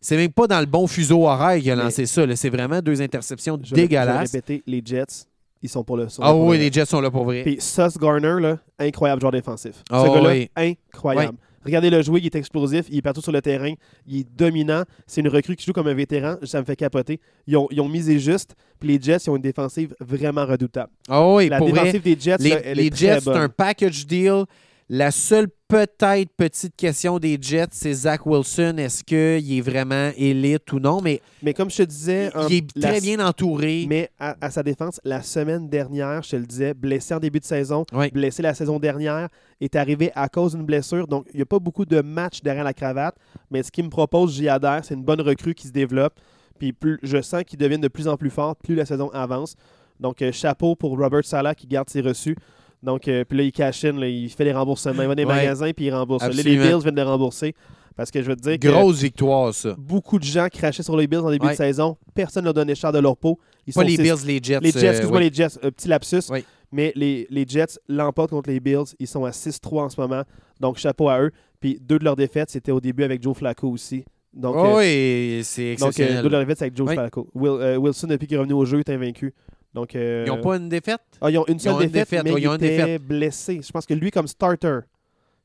S2: C'est même pas dans le bon fuseau horaire qu'il a
S1: Mais-
S2: lancé ça. C'est vraiment deux interceptions
S1: Je vais- Je vais
S2: dégueulasses.
S1: répéter, les Jets, ils sont pour le sont
S2: Ah oui,
S1: le-
S2: les Jets sont là pour vrai.
S1: Puis Sauce Garner, là, incroyable joueur défensif.
S2: Ah
S1: Ce gars-là,
S2: oui.
S1: incroyable. Regardez-le jouer, il est explosif, il est partout sur le terrain, il est dominant. C'est une recrue qui joue comme un vétéran, ça me fait capoter. Ils ont, ils ont misé juste, puis les Jets ils ont une défensive vraiment redoutable.
S2: Ah oui,
S1: La
S2: pour vrai.
S1: défensive des Jets,
S2: Les,
S1: là, elle
S2: les
S1: est très
S2: Jets, c'est un package deal. La seule peut-être petite question des Jets, c'est Zach Wilson. Est-ce qu'il est vraiment élite ou non? Mais
S1: Mais comme je te disais,
S2: il est
S1: la-
S2: très bien entouré.
S1: Mais à, à sa défense, la semaine dernière, je te le disais, blessé en début de saison,
S2: Oui.
S1: blessé la saison dernière, est arrivé à cause d'une blessure. Donc, il n'y a pas beaucoup de matchs derrière la cravate. Mais ce qu'il me propose, j'y adhère. C'est une bonne recrue qui se développe. Puis plus, je sens qu'il devient de plus en plus fort plus la saison avance. Donc, euh, chapeau pour Robert Sala qui garde ses reçus. Donc, euh, puis là, il cash in, là, il fait les remboursements. Il va dans les
S2: Ouais.
S1: magasins puis il rembourse. Là, les. Bills viennent de rembourser. Parce que je veux te dire que
S2: Grosse victoire, ça.
S1: beaucoup de gens crachaient sur les Bills en début
S2: Ouais.
S1: de saison. Personne n'a donné cher de leur peau. Ils
S2: Pas
S1: sont
S2: les
S1: six-
S2: Bills, les Jets.
S1: les Jets,
S2: euh,
S1: excuse-moi,
S2: oui.
S1: les Jets, euh, petit lapsus.
S2: Oui.
S1: Mais les, les Jets l'emportent contre les Bills. Ils sont à 6-3 en ce moment. Donc, chapeau à eux. Puis deux de leurs défaites, c'était au début avec Joe Flacco aussi. Donc,
S2: Oh
S1: euh,
S2: oui, c'est
S1: donc euh,
S2: exceptionnel.
S1: deux de leurs défaites, c'est avec Joe
S2: Oui.
S1: Flacco. Will- Wilson, depuis qu'il est revenu au jeu, est invaincu. Donc, euh,
S2: Ils n'ont pas une défaite?
S1: ah, ils ont une seule
S2: ont une
S1: défaite, mais
S2: ouais,
S1: il
S2: ils ont une
S1: était
S2: défaite.
S1: blessé. Je pense que lui, comme starter,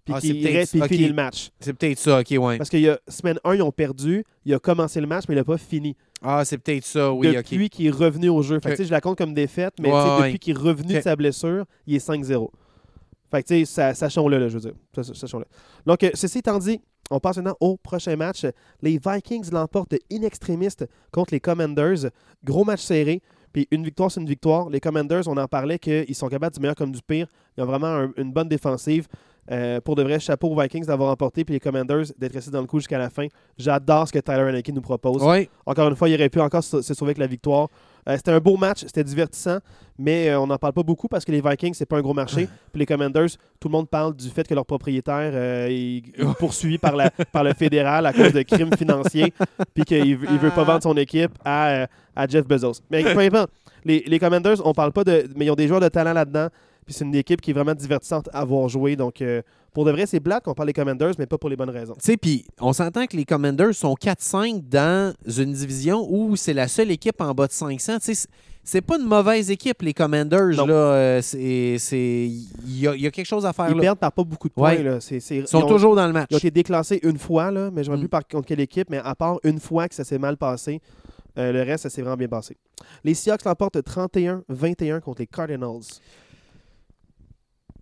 S1: puis
S2: Ah, peut-être-
S1: reste, puis finit le match.
S2: C'est peut-être ça, ok, ouais.
S1: Parce qu'il y a semaine 1, ils ont perdu. Il a commencé le match, mais il n'a pas fini.
S2: Ah, c'est peut-être ça, oui, ok.
S1: depuis qu'il est revenu au jeu. Fait que,
S2: Ok.
S1: tu sais, je la compte comme défaite, mais
S2: Ouais, ouais.
S1: depuis qu'il est revenu de sa blessure, il est 5-0. Fait que, tu sais, sa- sachons-le, là, je veux dire. Sa- Sachons-le. Donc, euh, ceci étant dit, on passe maintenant au prochain match. Les Vikings l'emportent in extremis contre les Commanders. Gros match serré. Puis une victoire, c'est une victoire. Les Commanders, on en parlait qu'ils sont capables du meilleur comme du pire. Ils ont vraiment un- une bonne défensive. Euh, pour de vrai, chapeau aux Vikings d'avoir emporté, puis les Commanders d'être restés dans le coup jusqu'à la fin. J'adore ce que Tyler Haneke nous propose. Encore une fois, il aurait pu encore se sauver avec la victoire. Euh, c'était un beau match, c'était divertissant, mais euh, on n'en parle pas beaucoup parce que les Vikings, c'est pas un gros marché. Puis les Commanders, tout le monde parle du fait que leur propriétaire euh, est est poursuivi par, la, par le fédéral à cause de crimes financiers, puis qu'il il veut pas vendre son équipe à, euh, à Jeff Bezos. Mais peu importe, les, les Commanders, on parle pas de. Mais ils ont des joueurs de talent là-dedans. Puis c'est une équipe qui est vraiment divertissante à voir jouer. Donc, euh, pour de vrai, c'est black qu'on parle des Commanders, mais pas pour les bonnes raisons.
S2: Tu sais, puis on s'entend que les Commanders sont 4-5 dans une division où c'est la seule équipe en bas de 500. Tu sais, c'est- pas une mauvaise équipe, les Commanders.
S1: Non.
S2: Là, Euh, c'est, il y, a, il y a quelque chose à faire
S1: Ils
S2: là.
S1: perdent par pas beaucoup de points.
S2: Ouais.
S1: là.
S2: Ils sont
S1: ont-
S2: toujours dans le match.
S1: Ils ont été déclassés une fois, là, mais je ne me
S2: Mm.
S1: plus par contre quelle équipe, mais à part une fois que ça s'est mal passé, euh, le reste, ça s'est vraiment bien passé. Les Seahawks l'emportent 31-21 contre les Cardinals.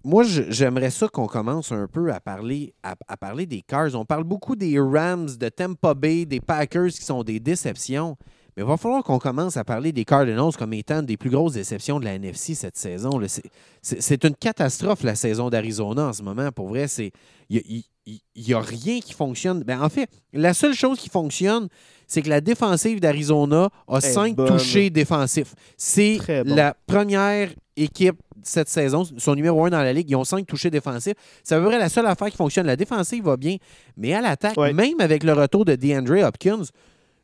S2: Moi, j'aimerais ça qu'on commence un peu à parler, à, à parler des Cars. On parle beaucoup des Rams, de Tampa Bay, des Packers qui sont des déceptions. Mais il va falloir qu'on commence à parler des Cardinals comme étant des plus grosses déceptions de la NFC cette saison. C'est- une catastrophe, la saison d'Arizona en ce moment. Pour vrai, c'est il n'y a, rien qui fonctionne. Ben, en fait, la seule chose qui fonctionne, c'est que la défensive d'Arizona a cinq
S1: bonne.
S2: touchés défensifs. C'est
S1: bon.
S2: la première équipe cette saison, son numéro un dans la ligue. Ils ont cinq touchés défensifs. C'est à peu près la seule affaire qui fonctionne. La défensive va bien, mais à l'attaque,
S1: Ouais.
S2: même avec le retour de DeAndre Hopkins,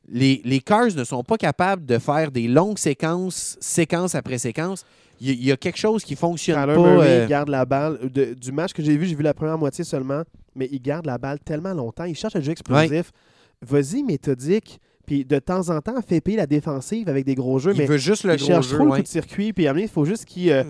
S2: les, les Cars ne sont pas capables de faire des longues séquences, séquence après séquence. Il y, a- il y a quelque chose qui fonctionne pas.
S1: Murray
S2: euh,
S1: garde la balle. De- du match que j'ai vu, j'ai vu la première moitié seulement, mais il garde la balle tellement longtemps. Il cherche un jeu explosif. Vas-y, méthodique. Puis de temps en temps, fait payer la défensive avec des gros jeux,
S2: il
S1: mais
S2: veut juste le
S1: il
S2: gros
S1: cherche
S2: jeu.
S1: trop le coup de circuit. Puis à il faut juste qu'il euh,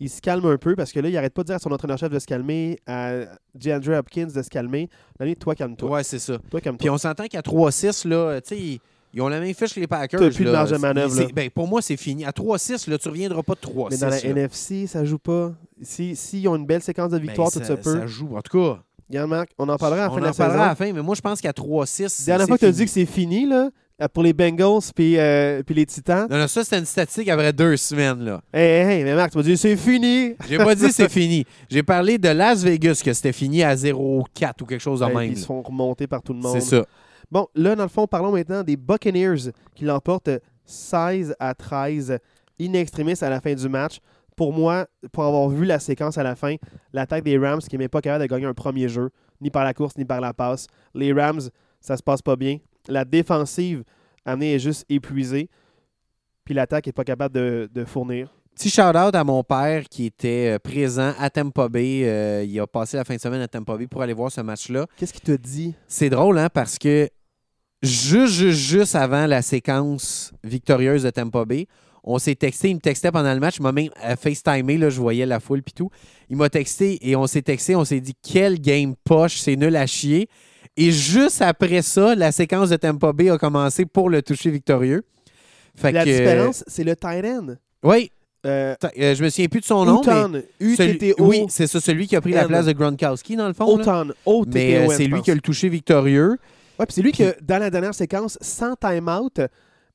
S1: il se calme un peu parce que là, il arrête pas de dire à son entraîneur-chef de se calmer, à DeAndre Hopkins de se calmer. Là, toi, calme-toi.
S2: Ouais, c'est ça.
S1: Toi, calme-toi.
S2: Puis on s'entend qu'à 3-6, là, tu sais, ils, ont la même fiche que les Packers.
S1: T'as plus de
S2: là.
S1: marge de manœuvre, là.
S2: Ben, pour moi, c'est fini. À 3-6, là, tu reviendras pas de 3-6.
S1: Mais dans la
S2: là.
S1: NFC, ça joue pas. S'ils si, s'ils ont une belle séquence de
S2: Ben,
S1: victoire, tout
S2: ça,
S1: peut.
S2: ça joue. En tout cas,
S1: Regarde, Marc, on en parlera à la
S2: on
S1: fin
S2: en
S1: de la
S2: parlera à
S1: saison.
S2: la fin, mais moi, je pense qu'à 3-6, c'est
S1: Dernière fois que tu as dit que c'est fini, là, pour les Bengals puis euh, puis les Titans.
S2: Non, non, ça, c'était une statistique après deux semaines, là.
S1: Hey, hey, hey, mais Marc, tu m'as dit c'est fini.
S2: J'ai pas dit c'est fini. J'ai parlé de Las Vegas, que c'était fini à 0-4 ou quelque chose de
S1: Hey,
S2: même.
S1: ils se font remonter par tout le monde.
S2: C'est ça.
S1: Bon, là, dans le fond, parlons maintenant des Buccaneers qui l'emportent 16 à 13 in extremis à la fin du match. Pour moi, pour avoir vu la séquence à la fin, l'attaque des Rams qui n'est pas capable de gagner un premier jeu, ni par la course, ni par la passe. Les Rams, ça se passe pas bien. La défensive amenée est juste épuisée. Puis l'attaque n'est pas capable de, de fournir.
S2: Petit shout-out à mon père qui était euh, présent à Tampa Bay. Euh, il a passé la fin de semaine à Tampa Bay pour aller voir ce match-là.
S1: Qu'est-ce qu'il te dit?
S2: C'est drôle, hein, parce que juste, juste, juste avant la séquence victorieuse de Tampa Bay, on s'est texté, il me textait pendant le match, il m'a même euh, FaceTimé, là, je voyais la foule puis tout. Il m'a texté et on s'est texté, on s'est dit quel game poche, c'est nul à chier. Et juste après ça, la séquence de Tampa Bay a commencé pour le toucher victorieux. Fait
S1: La
S2: que,
S1: différence, c'est le tight end.
S2: Oui,
S1: Euh,
S2: euh, je me souviens plus de son nom, mais
S1: Outon,
S2: celui-
S1: UTTO.
S2: oui, c'est ça, celui qui a pris la place de Gronkowski dans le fond.
S1: Outon,
S2: Mais euh, c'est lui qui a le touché victorieux.
S1: Ouais, puis c'est lui que, dans la dernière séquence, sans time-out,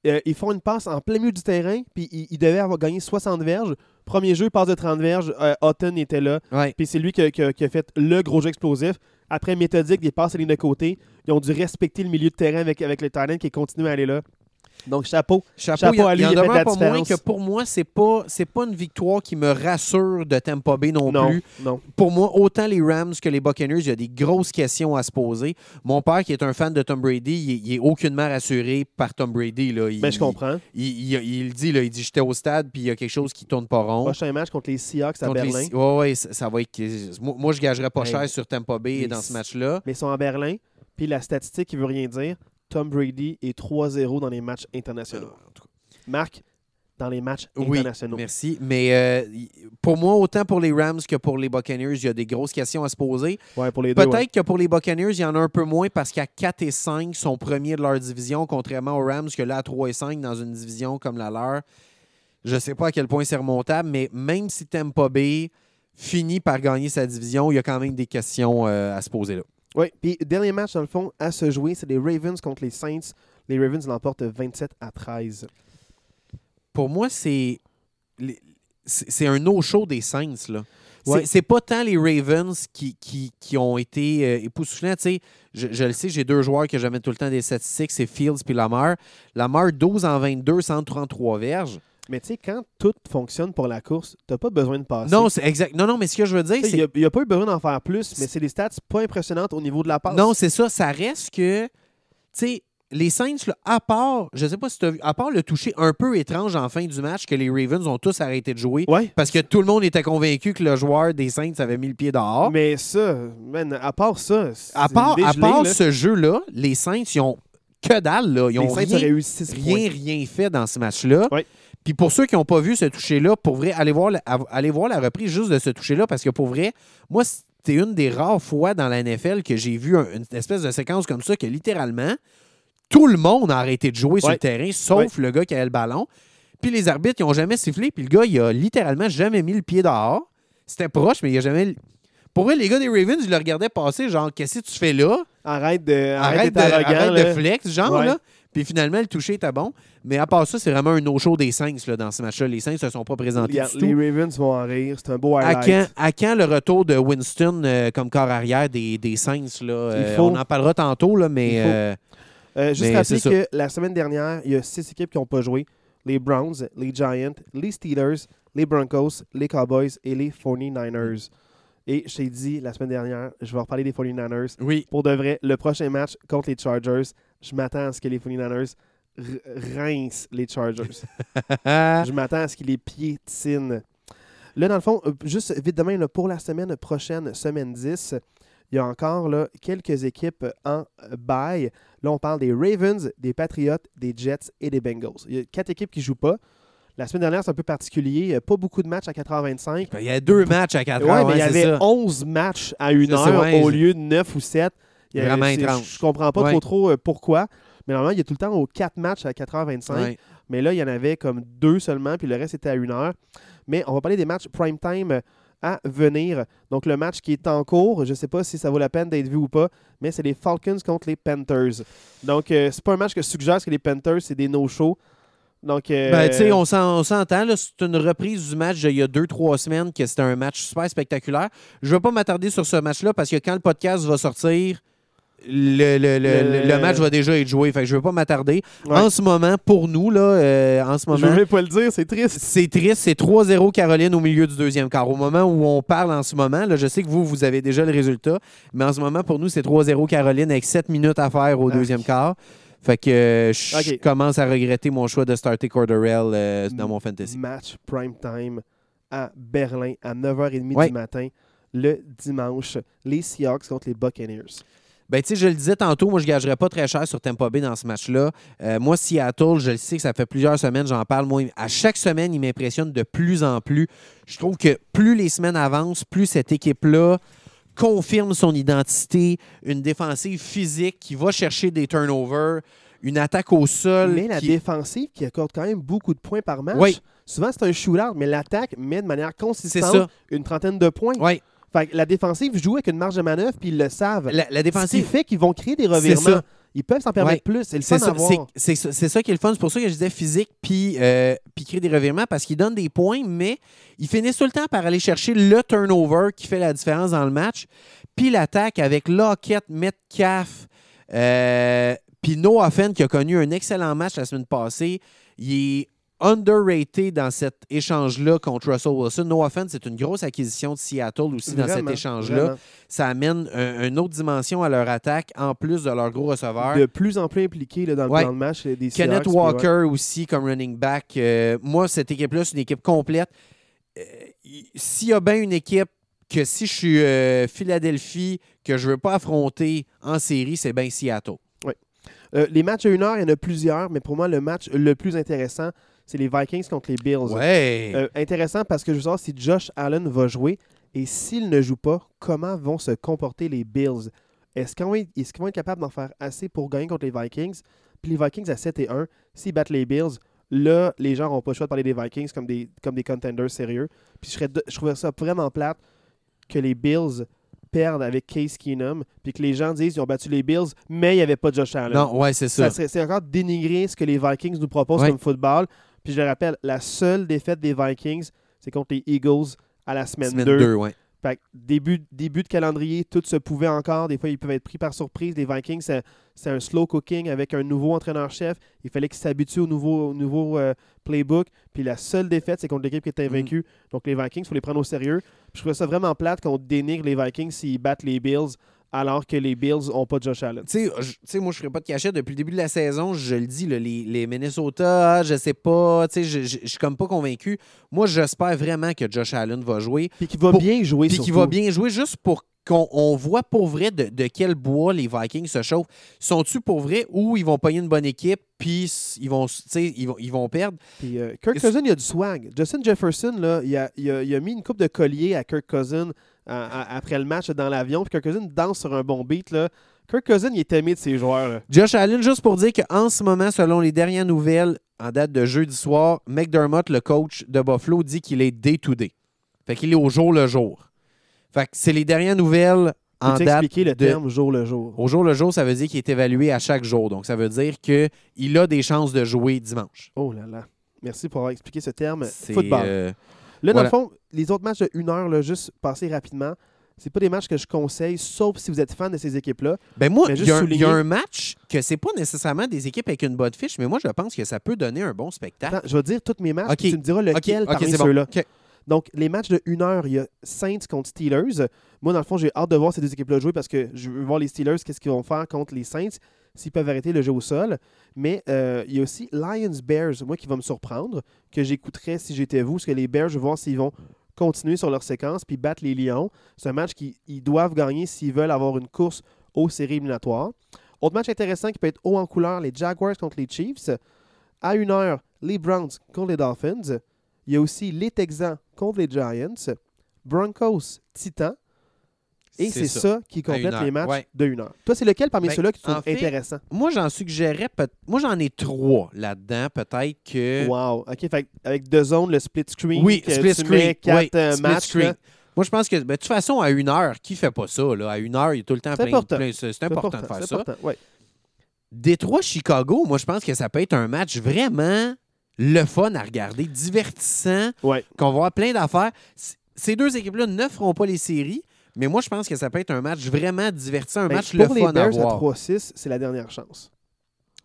S1: euh, ils font une passe en plein milieu du terrain, puis il, il devait avoir gagné 60 verges. Premier jeu, passe de 30 verges, euh, Houghton était là,
S2: Ouais.
S1: puis c'est lui qui qui a fait le gros jeu explosif. Après, méthodique, des passes à ligne de côté. Ils ont dû respecter le milieu de terrain avec, avec le talent qui continue à aller là. Donc, chapeau.
S2: Chapeau, il en-
S1: à lui,
S2: il y en
S1: il a fait
S2: pas moins que pour moi, c'est pas c'est pas une victoire qui me rassure de Tampa Bay non,
S1: Non,
S2: plus.
S1: non.
S2: Pour moi, autant les Rams que les Buccaneers, il y a des grosses questions à se poser. Mon père, qui est un fan de Tom Brady, il, est- il est aucunement rassuré par Tom Brady. Là. Il,
S1: Ben, je comprends.
S2: Il, il- il- il le dit, là, il dit j'étais au stade, puis il y a quelque chose qui tourne pas rond.
S1: Prochain match contre les Seahawks à
S2: Contre
S1: Berlin.
S2: ouais, ouais, ça, ça va être. Moi, moi, je gagerais pas
S1: Hey,
S2: cher sur Tampa Bay
S1: les-
S2: dans ce match-là.
S1: Mais ils sont à Berlin. Puis la statistique qui veut rien dire, Tom Brady est 3-0 dans les matchs internationaux. Marc, dans les matchs
S2: Oui,
S1: internationaux.
S2: Merci. Mais euh, pour moi, autant pour les Rams que pour les Buccaneers, il y a des grosses questions à se poser.
S1: Ouais, pour les deux.
S2: Peut-être
S1: ouais.
S2: que pour les Buccaneers, il y en a un peu moins parce qu'à 4 et 5, ils sont premiers de leur division, contrairement aux Rams, que là, à 3 et 5, dans une division comme la leur, je ne sais pas à quel point c'est remontable, mais même si Tampa Bay finit par gagner sa division, il y a quand même des questions euh, à se poser là.
S1: Oui, puis dernier match, dans le fond, à se jouer, c'est les Ravens contre les Saints. Les Ravens l'emportent 27 à 13.
S2: Pour moi, c'est c'est un no-show des Saints. là. C'est-
S1: Ouais.
S2: C'est pas tant les Ravens qui, qui, qui ont été euh, époustouflants. Tu sais, je, je le sais, j'ai deux joueurs que j'amène tout le temps des statistiques, c'est Fields puis Lamar. Lamar, 12 en 22, 133 verges.
S1: Mais tu sais, quand tout fonctionne pour la course, t'as pas besoin de passer.
S2: Non, c'est exact. Non, non, mais ce que je veux dire, c'est.
S1: il n'y a, pas eu besoin d'en faire plus, mais c'est des stats pas impressionnantes au niveau de la passe.
S2: Non, c'est ça. Ça reste que. Tu sais, les Saints, là, à part, je sais pas si tu as vu, à part le toucher un peu étrange en fin du match que les Ravens ont tous arrêté de jouer
S1: Ouais.
S2: parce que tout le monde était convaincu que le joueur des Saints avait mis le pied dehors.
S1: Mais ça, man, à part ça, c'est
S2: à part, à part
S1: là.
S2: ce jeu-là, les Saints, ils ont que dalle. Là. Ils ont rien,
S1: auraient eu 6
S2: rien, rien fait dans ce match-là. Puis pour ceux qui n'ont pas vu ce toucher-là, pour vrai, allez voir, la, allez voir la reprise juste de ce toucher-là parce que pour vrai, moi, c'était une des rares fois dans la NFL que j'ai vu un- une espèce de séquence comme ça que littéralement, tout le monde a arrêté de jouer sur le terrain, sauf le gars qui avait le ballon. Puis les arbitres, ils n'ont jamais sifflé. Puis le gars, il a littéralement jamais mis le pied dehors. C'était proche, mais il a jamais. Pour vrai, les gars des Ravens, ils le regardaient passer, genre, qu'est-ce que tu fais là?
S1: Arrête de,
S2: Arrête,
S1: arrête
S2: de, arrête
S1: là.
S2: de flex, genre,
S1: Ouais.
S2: là. Puis finalement, le toucher était bon. Mais à part ça, c'est vraiment un no-show des Saints là, dans ce match-là. Les Saints ne se sont pas présentés
S1: Regarde,
S2: du tout.
S1: les Ravens vont en rire. C'est un beau
S2: À
S1: highlight.
S2: quand, à quand le retour de Winston euh, comme corps arrière des, des Saints? Là, Euh,
S1: faut.
S2: On en parlera tantôt, là, mais euh,
S1: Euh, juste rappeler que la semaine dernière, il y a six équipes qui n'ont pas joué. Les Browns, les Giants, les Steelers, les Broncos, les Cowboys et les 49ers. Et je t'ai dit la semaine dernière, je vais reparler des 49ers.
S2: oui.
S1: Pour de vrai, le prochain match contre les Chargers, je m'attends à ce que les 49ers r- rincent les Chargers. je m'attends à ce qu'ils les piétinent. Là, dans le fond, euh, juste vite demain, là, pour la semaine prochaine, semaine 10, il y a encore là, quelques équipes en bye. Là, on parle des Ravens, des Patriots, des Jets et des Bengals. Il y a quatre équipes qui ne jouent pas. La semaine dernière, c'est un peu particulier. A Pas beaucoup de matchs à 4h25.
S2: Il y a deux matchs à 4
S1: Ouais, mais il y avait
S2: ça.
S1: 11 matchs à 1
S2: Je sais,
S1: heure
S2: ouais,
S1: au
S2: je-
S1: lieu de 9 ou 7. Il y
S2: Vraiment étrange.
S1: Je comprends pas
S2: Ouais.
S1: trop trop euh, pourquoi. Mais normalement, il y a tout le temps aux 4 matchs à 4h25.
S2: Ouais.
S1: Mais là, il y en avait comme deux seulement, puis le reste était à 1 heure. Mais on va parler des matchs prime time euh, à venir. Donc, le match qui est en cours, je ne sais pas si ça vaut la peine d'être vu ou pas, mais c'est les Falcons contre les Panthers. Donc, euh, c'est pas un match que je suggère parce que les Panthers, c'est des no-shows. Donc, euh,
S2: Ben, tu sais, on s'en- on s'entend. C'est une reprise du match d'il y a deux, trois semaines que c'était un match super spectaculaire. Je ne vais pas m'attarder sur ce match-là parce que quand le podcast va sortir, le, le- le-
S1: Le-
S2: le match va déjà être joué. Fait que je ne vais pas m'attarder.
S1: Ouais.
S2: En ce moment, pour nous, là, euh, en ce
S1: je ne
S2: moment,
S1: vais pas le dire, c'est triste.
S2: c'est triste. C'est 3-0 Caroline au milieu du deuxième quart. Au moment où on parle en ce moment, là, je sais que vous, vous avez déjà le résultat, mais en ce moment, pour nous, c'est 3-0 Caroline avec 7 minutes à faire au
S1: Ah.
S2: deuxième quart. Fait que je commence à regretter mon choix de starter Corderell euh, dans mon fantasy.
S1: Match prime time à Berlin à 9h30
S2: Ouais.
S1: du matin le dimanche. Les Seahawks contre les Buccaneers.
S2: Ben, tu sais, je le disais tantôt, moi, je ne gagerais pas très cher sur Tampa Bay dans ce match-là. Euh, moi, Seattle, je le sais que ça fait plusieurs semaines, j'en parle. Moi, à chaque semaine, il m'impressionne de plus en plus. Je trouve que plus les semaines avancent, plus cette équipe-là confirme son identité, une défensive physique qui va chercher des turnovers, une attaque au sol.
S1: Mais la
S2: qui-
S1: défensive qui accorde quand même beaucoup de points par match.
S2: Oui.
S1: Souvent, c'est un shootout, mais l'attaque met de manière consistante une trentaine de points.
S2: Oui,
S1: Fait que la défensive joue avec une marge de manœuvre, puis ils le savent.
S2: la, la
S1: Ce qui
S2: défensive.
S1: fait qu'ils vont créer des
S2: C'est
S1: revirements. Ils peuvent s'en permettre
S2: Ouais.
S1: plus. C'est le
S2: C'est
S1: fun
S2: ça, c'est- c'est ça- qui est le fun. C'est pour ça que je disais physique puis, euh, puis créer des revirements parce qu'il donne des points, mais ils finissent tout le temps par aller chercher le turnover qui fait la différence dans le match. Puis l'attaque avec Lockett, Metcalf, euh, puis Noah Fenn qui a connu un excellent match la semaine passée. Il est underrated dans cet échange-là contre Russell Wilson. Noah Fenn, c'est une grosse acquisition de Seattle aussi dans cet échange-là. Ça amène un- une autre dimension à leur attaque en plus de leur gros receveur.
S1: De plus en plus impliqué là, dans le
S2: Ouais.
S1: plan de match des
S2: Kenneth
S1: Seahawks, puis ouais.
S2: Walker aussi comme running back. Euh, moi, cette équipe-là, c'est une équipe complète. Euh, S'il y a bien une équipe que si je suis euh, Philadelphie, que je ne veux pas affronter en série, c'est bien Seattle.
S1: Euh, les matchs à une heure, il y en a plusieurs, mais pour moi, le match le plus intéressant, c'est les Vikings contre les Bills.
S2: Ouais.
S1: Euh, intéressant parce que je veux savoir si Josh Allen va jouer et s'il ne joue pas, comment vont se comporter les Bills? Est-ce qu'ils vont, qu'ils vont être capables d'en faire assez pour gagner contre les Vikings? Puis les Vikings à 7 et 1, s'ils battent les Bills, là, les gens n'auront pas le choix de parler des Vikings comme des, comme des contenders sérieux. Puis je, serais de- je trouverais ça vraiment plate que les Bills perdent avec Case Keenum, puis que les gens disent qu'ils ont battu les Bills, mais il n'y avait pas Josh Allen.
S2: non, ouais, c'est ça.
S1: Ça c'est encore dénigrer ce que les Vikings nous proposent
S2: Ouais.
S1: comme football. Puis je le rappelle, la seule défaite des Vikings, c'est contre les Eagles à la semaine,
S2: Semaine
S1: 2.
S2: 2, ouais.
S1: Fait que début, début de calendrier, tout se pouvait encore. Des fois, ils peuvent être pris par surprise. Les Vikings, c'est c'est un slow cooking avec un nouveau entraîneur-chef. Il fallait qu'ils s'habituent au nouveau, au nouveau euh, playbook. Puis la seule défaite, c'est contre l'équipe qui était
S2: Mhm.
S1: invaincue. Donc les Vikings, il faut les prendre au sérieux. Puis je trouvais ça vraiment plate qu'on dénigre les Vikings s'ils battent les Bills alors que les Bills n'ont pas Josh Allen.
S2: Tu sais, moi, je ne ferai pas de cachette. Depuis le début de la saison, je le dis, là, les, les Minnesota, je sais pas, tu sais, je je- je suis comme pas convaincu. Moi, j'espère vraiment que Josh Allen va jouer.
S1: Puis qui va
S2: Pour-
S1: bien jouer
S2: Puis qui
S1: surtout.
S2: va bien jouer juste pour qu'on on voit pour vrai de, de quel bois les Vikings se chauffent. Sont-tu pour vrai ou ils vont pogner une bonne équipe puis ils vont, ils vont, ils vont perdre?
S1: Puis, euh, Kirk Cousin, il a du swag. Justin Jefferson, là, il, a, il a- il a mis une coupe de collier à Kirk Cousin après le match dans l'avion. Puis Kirk Cousin danse sur un bon beat. Là. Kirk Cousin, il est aimé de ses joueurs. là.
S2: Josh Allen, juste pour dire qu'en ce moment, selon les dernières nouvelles en date de jeudi soir, McDermott, le coach de Buffalo, dit qu'il est day-to-day. Fait qu'il est au jour le jour. Fait que c'est les dernières nouvelles en date
S1: expliquer le
S2: de-
S1: terme jour le jour?
S2: Au jour le jour, ça veut dire qu'il est évalué à chaque jour. Donc, ça veut dire qu'il a des chances de jouer dimanche.
S1: Oh là là. Merci pour avoir expliqué ce terme
S2: C'est,
S1: football.
S2: euh,
S1: Là, dans le fond, les autres matchs de une heure, là, juste passer rapidement, c'est pas des matchs que je conseille, sauf si vous êtes fan de ces équipes-là.
S2: ben moi, il y, a un- il
S1: souligner-
S2: y a un match que c'est pas nécessairement des équipes avec une bonne fiche, mais moi, je pense que ça peut donner un bon spectacle.
S1: Attends, je vais dire tous mes matchs,
S2: Ok.
S1: puis tu me diras lequel parmi ceux-là. Donc, les matchs de une heure, il y a Saints contre Steelers. Moi, dans le fond, j'ai hâte de voir ces deux équipes-là jouer parce que je veux voir les Steelers, qu'est-ce qu'ils vont faire contre les Saints, s'ils peuvent arrêter le jeu au sol. Mais euh, il y a aussi Lions-Bears, moi, qui va me surprendre, que j'écouterais si j'étais vous, parce que les Bears, je vais voir s'ils vont continuer sur leur séquence puis battre les Lions. C'est un match qu'ils ils doivent gagner s'ils veulent avoir une course aux séries éliminatoires. Autre match intéressant qui peut être haut en couleur, les Jaguars contre les Chiefs. À une heure, les Browns contre les Dolphins. Il y a aussi les Texans contre les Giants, Broncos, Titans. Et c'est ça. qui complète les matchs
S2: ouais.
S1: de une heure. Toi, c'est lequel parmi
S2: Ben,
S1: ceux-là que tu trouves
S2: fait,
S1: intéressant?
S2: Moi, j'en suggérais Moi, j'en ai trois là-dedans. Peut-être que.
S1: Wow. OK, fait avec deux zones, le split screen,
S2: Oui,
S1: que
S2: split
S1: tu
S2: screen.
S1: mets quatre
S2: oui,
S1: euh,
S2: split
S1: matchs.
S2: screen. Moi, je pense que, ben, de toute façon, à une heure, qui fait pas ça? Là? À une heure, il y a tout le temps
S1: C'est
S2: plein,
S1: important.
S2: plein- C'est c'est important, de faire ça.
S1: important, ouais.
S2: Détroit-Chicago, moi, je pense que ça peut être un match vraiment le fun à regarder, divertissant,
S1: Ouais.
S2: qu'on va avoir plein d'affaires. Ces deux équipes-là ne feront pas les séries, mais moi, je pense que ça peut être un match vraiment divertissant, un
S1: Ben,
S2: match le
S1: les
S2: fun à
S1: Bears à
S2: voir.
S1: 3-6, c'est la dernière chance.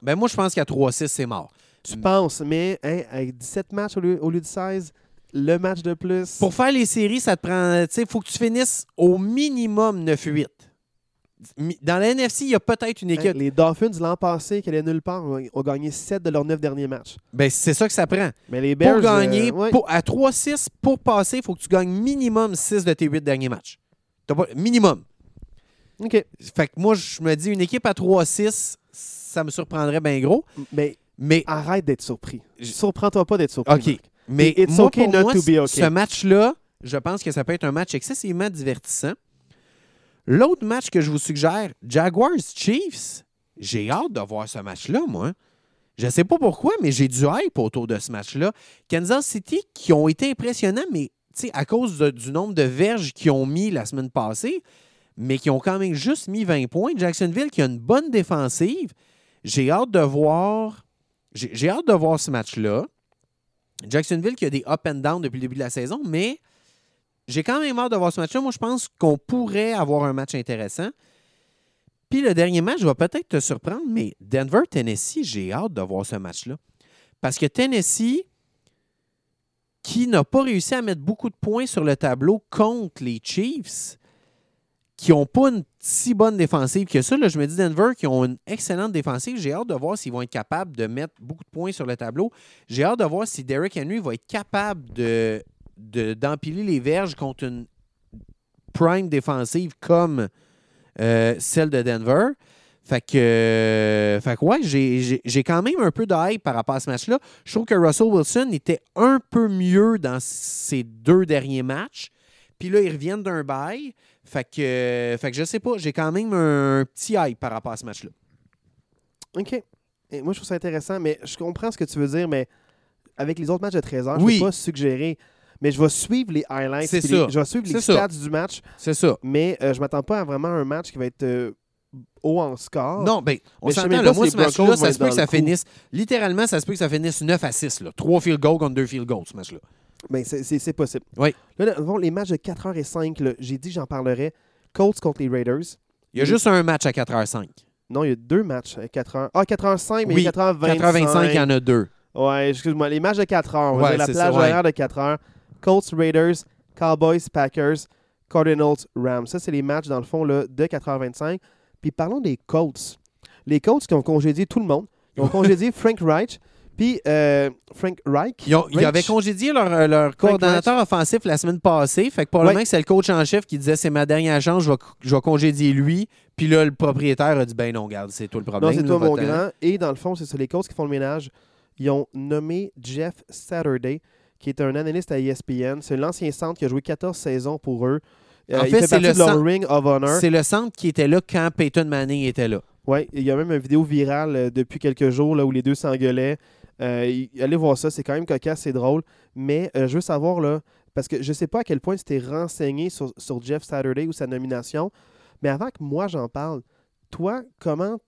S2: Ben, moi, je pense qu'à 3-6, c'est mort.
S1: Tu penses, mais hein, avec 17 matchs au lieu, au lieu de 16, le match de plus.
S2: Pour faire les séries, ça te prend. Tu sais, il faut que tu finisses au minimum 9-8. Mi- Dans la NFC, il y a peut-être une
S1: Hein,
S2: équipe.
S1: les Dolphins, l'an passé, qui allaient nulle part, ont ont gagné 7 de leurs 9 derniers matchs.
S2: Ben, c'est ça que ça prend.
S1: Mais les Bears.
S2: Pour gagner,
S1: euh, ouais.
S2: pour- à 3-6, pour passer, il faut que tu gagnes minimum 6 de tes 8 derniers matchs. T'as pas- minimum.
S1: OK.
S2: Fait que moi, je me dis, une équipe à 3-6, ça me surprendrait bien gros.
S1: Mais
S2: Mais,
S1: arrête d'être surpris.
S2: Je-
S1: Surprends-toi pas d'être surpris.
S2: OK.
S1: Marc.
S2: mais
S1: It's
S2: moi,
S1: okay
S2: pour
S1: not
S2: moi,
S1: to be okay.
S2: ce match-là, je pense que ça peut être un match excessivement divertissant. L'autre match que je vous suggère, Jaguars-Chiefs, j'ai hâte de voir ce match-là, moi. Je sais pas pourquoi, mais j'ai du hype autour de ce match-là. Kansas City, qui ont été impressionnants, mais à cause du nombre de verges qu'ils ont mis la semaine passée, mais qui ont quand même juste mis 20 points. Jacksonville, qui a une bonne défensive. J'ai hâte de voir. J'ai hâte de voir ce match-là. Jacksonville qui a des up and down depuis le début de la saison, mais j'ai quand même hâte de voir ce match-là. Moi, je pense qu'on pourrait avoir un match intéressant. Puis le dernier match va peut-être te surprendre, mais Denver-Tennessee, j'ai hâte de voir ce match-là. Parce que Tennessee, qui n'a pas réussi à mettre beaucoup de points sur le tableau contre les Chiefs, qui n'ont pas une si bonne défensive que ça, là, je me dis Denver, qui ont une excellente défensive, j'ai hâte de voir s'ils vont être capables de mettre beaucoup de points sur le tableau. J'ai hâte de voir si Derrick Henry va être capable de de- d'empiler les verges contre une prime défensive comme euh, celle de Denver. Fait que, euh, fait que ouais, j'ai- quand même un peu de hype par rapport à ce match-là. Je trouve que Russell Wilson était un peu mieux dans ses deux derniers matchs. Puis là, ils reviennent d'un bail. Fait que, euh, fait que je sais pas, j'ai quand même un petit hype par rapport à ce match-là.
S1: OK. Et moi, je trouve ça intéressant, mais je comprends ce que tu veux dire, mais avec les autres matchs de 13 heures,
S2: Oui.
S1: je ne peux pas suggérer. Mais je vais suivre les highlights. Les- je vais suivre les
S2: ça.
S1: stats du match,
S2: C'est ça.
S1: mais euh, je m'attends pas à vraiment un match qui va être euh, haut en score.
S2: Non, ben, on s'entend, là, moi, ce match-là, ça se peut que ça finisse, littéralement, ça se peut que ça finisse 9 à 6, là. 3 field goals contre 2 field goals, ce match-là.
S1: Ben, c'est- possible.
S2: Oui.
S1: Là, les matchs de 4h05, là, j'ai dit que j'en parlerai. Colts contre les Raiders.
S2: Il y a
S1: Oui.
S2: juste un match à 4h05.
S1: Non, il y a deux matchs à 4h. Ah, 4h05, mais
S2: Oui,
S1: 4h25.
S2: 4h25, il y en a deux.
S1: Ouais, excuse-moi. Les matchs de 4 heures. On va
S2: Ouais,
S1: la plage
S2: ça, ouais.
S1: horaire de 4 heures. Colts, Raiders, Cowboys, Packers, Cardinals, Rams. Ça, c'est les matchs, dans le fond, là, de 4h25. Puis parlons des Colts. Les Colts qui ont congédié tout le monde. Ils ont congédié Frank Reich. Puis euh, Frank Reich.
S2: Ils, ont- ils
S1: Reich.
S2: avaient congédié leur, euh, leur coordonnateur offensif la semaine passée. Fait que probablement
S1: Ouais.
S2: que c'est le coach en chef qui disait c'est ma dernière chance, je vais, je vais congédier lui. Puis là, le propriétaire a dit ben non, garde, c'est toi le problème.
S1: Non, c'est toi, mon grand. Et dans le fond, c'est ça, les Colts qui font le ménage. Ils ont nommé Jeff Saturday, qui est un analyste à ESPN. C'est l'ancien centre qui a joué 14 saisons pour eux. Euh,
S2: En
S1: il
S2: fait, c'est le centre-
S1: Ring of Honor.
S2: C'est le centre qui était là quand Peyton Manning était là.
S1: Oui, il y a même une vidéo virale euh, depuis quelques jours là, où les deux s'engueulaient. Euh, allez voir ça, c'est quand même cocasse, c'est drôle. Mais euh, je veux savoir, là, parce que je ne sais pas à quel point tu t'es renseigné sur, sur Jeff Saturday ou sa nomination, Mais avant que moi j'en parle, toi, comment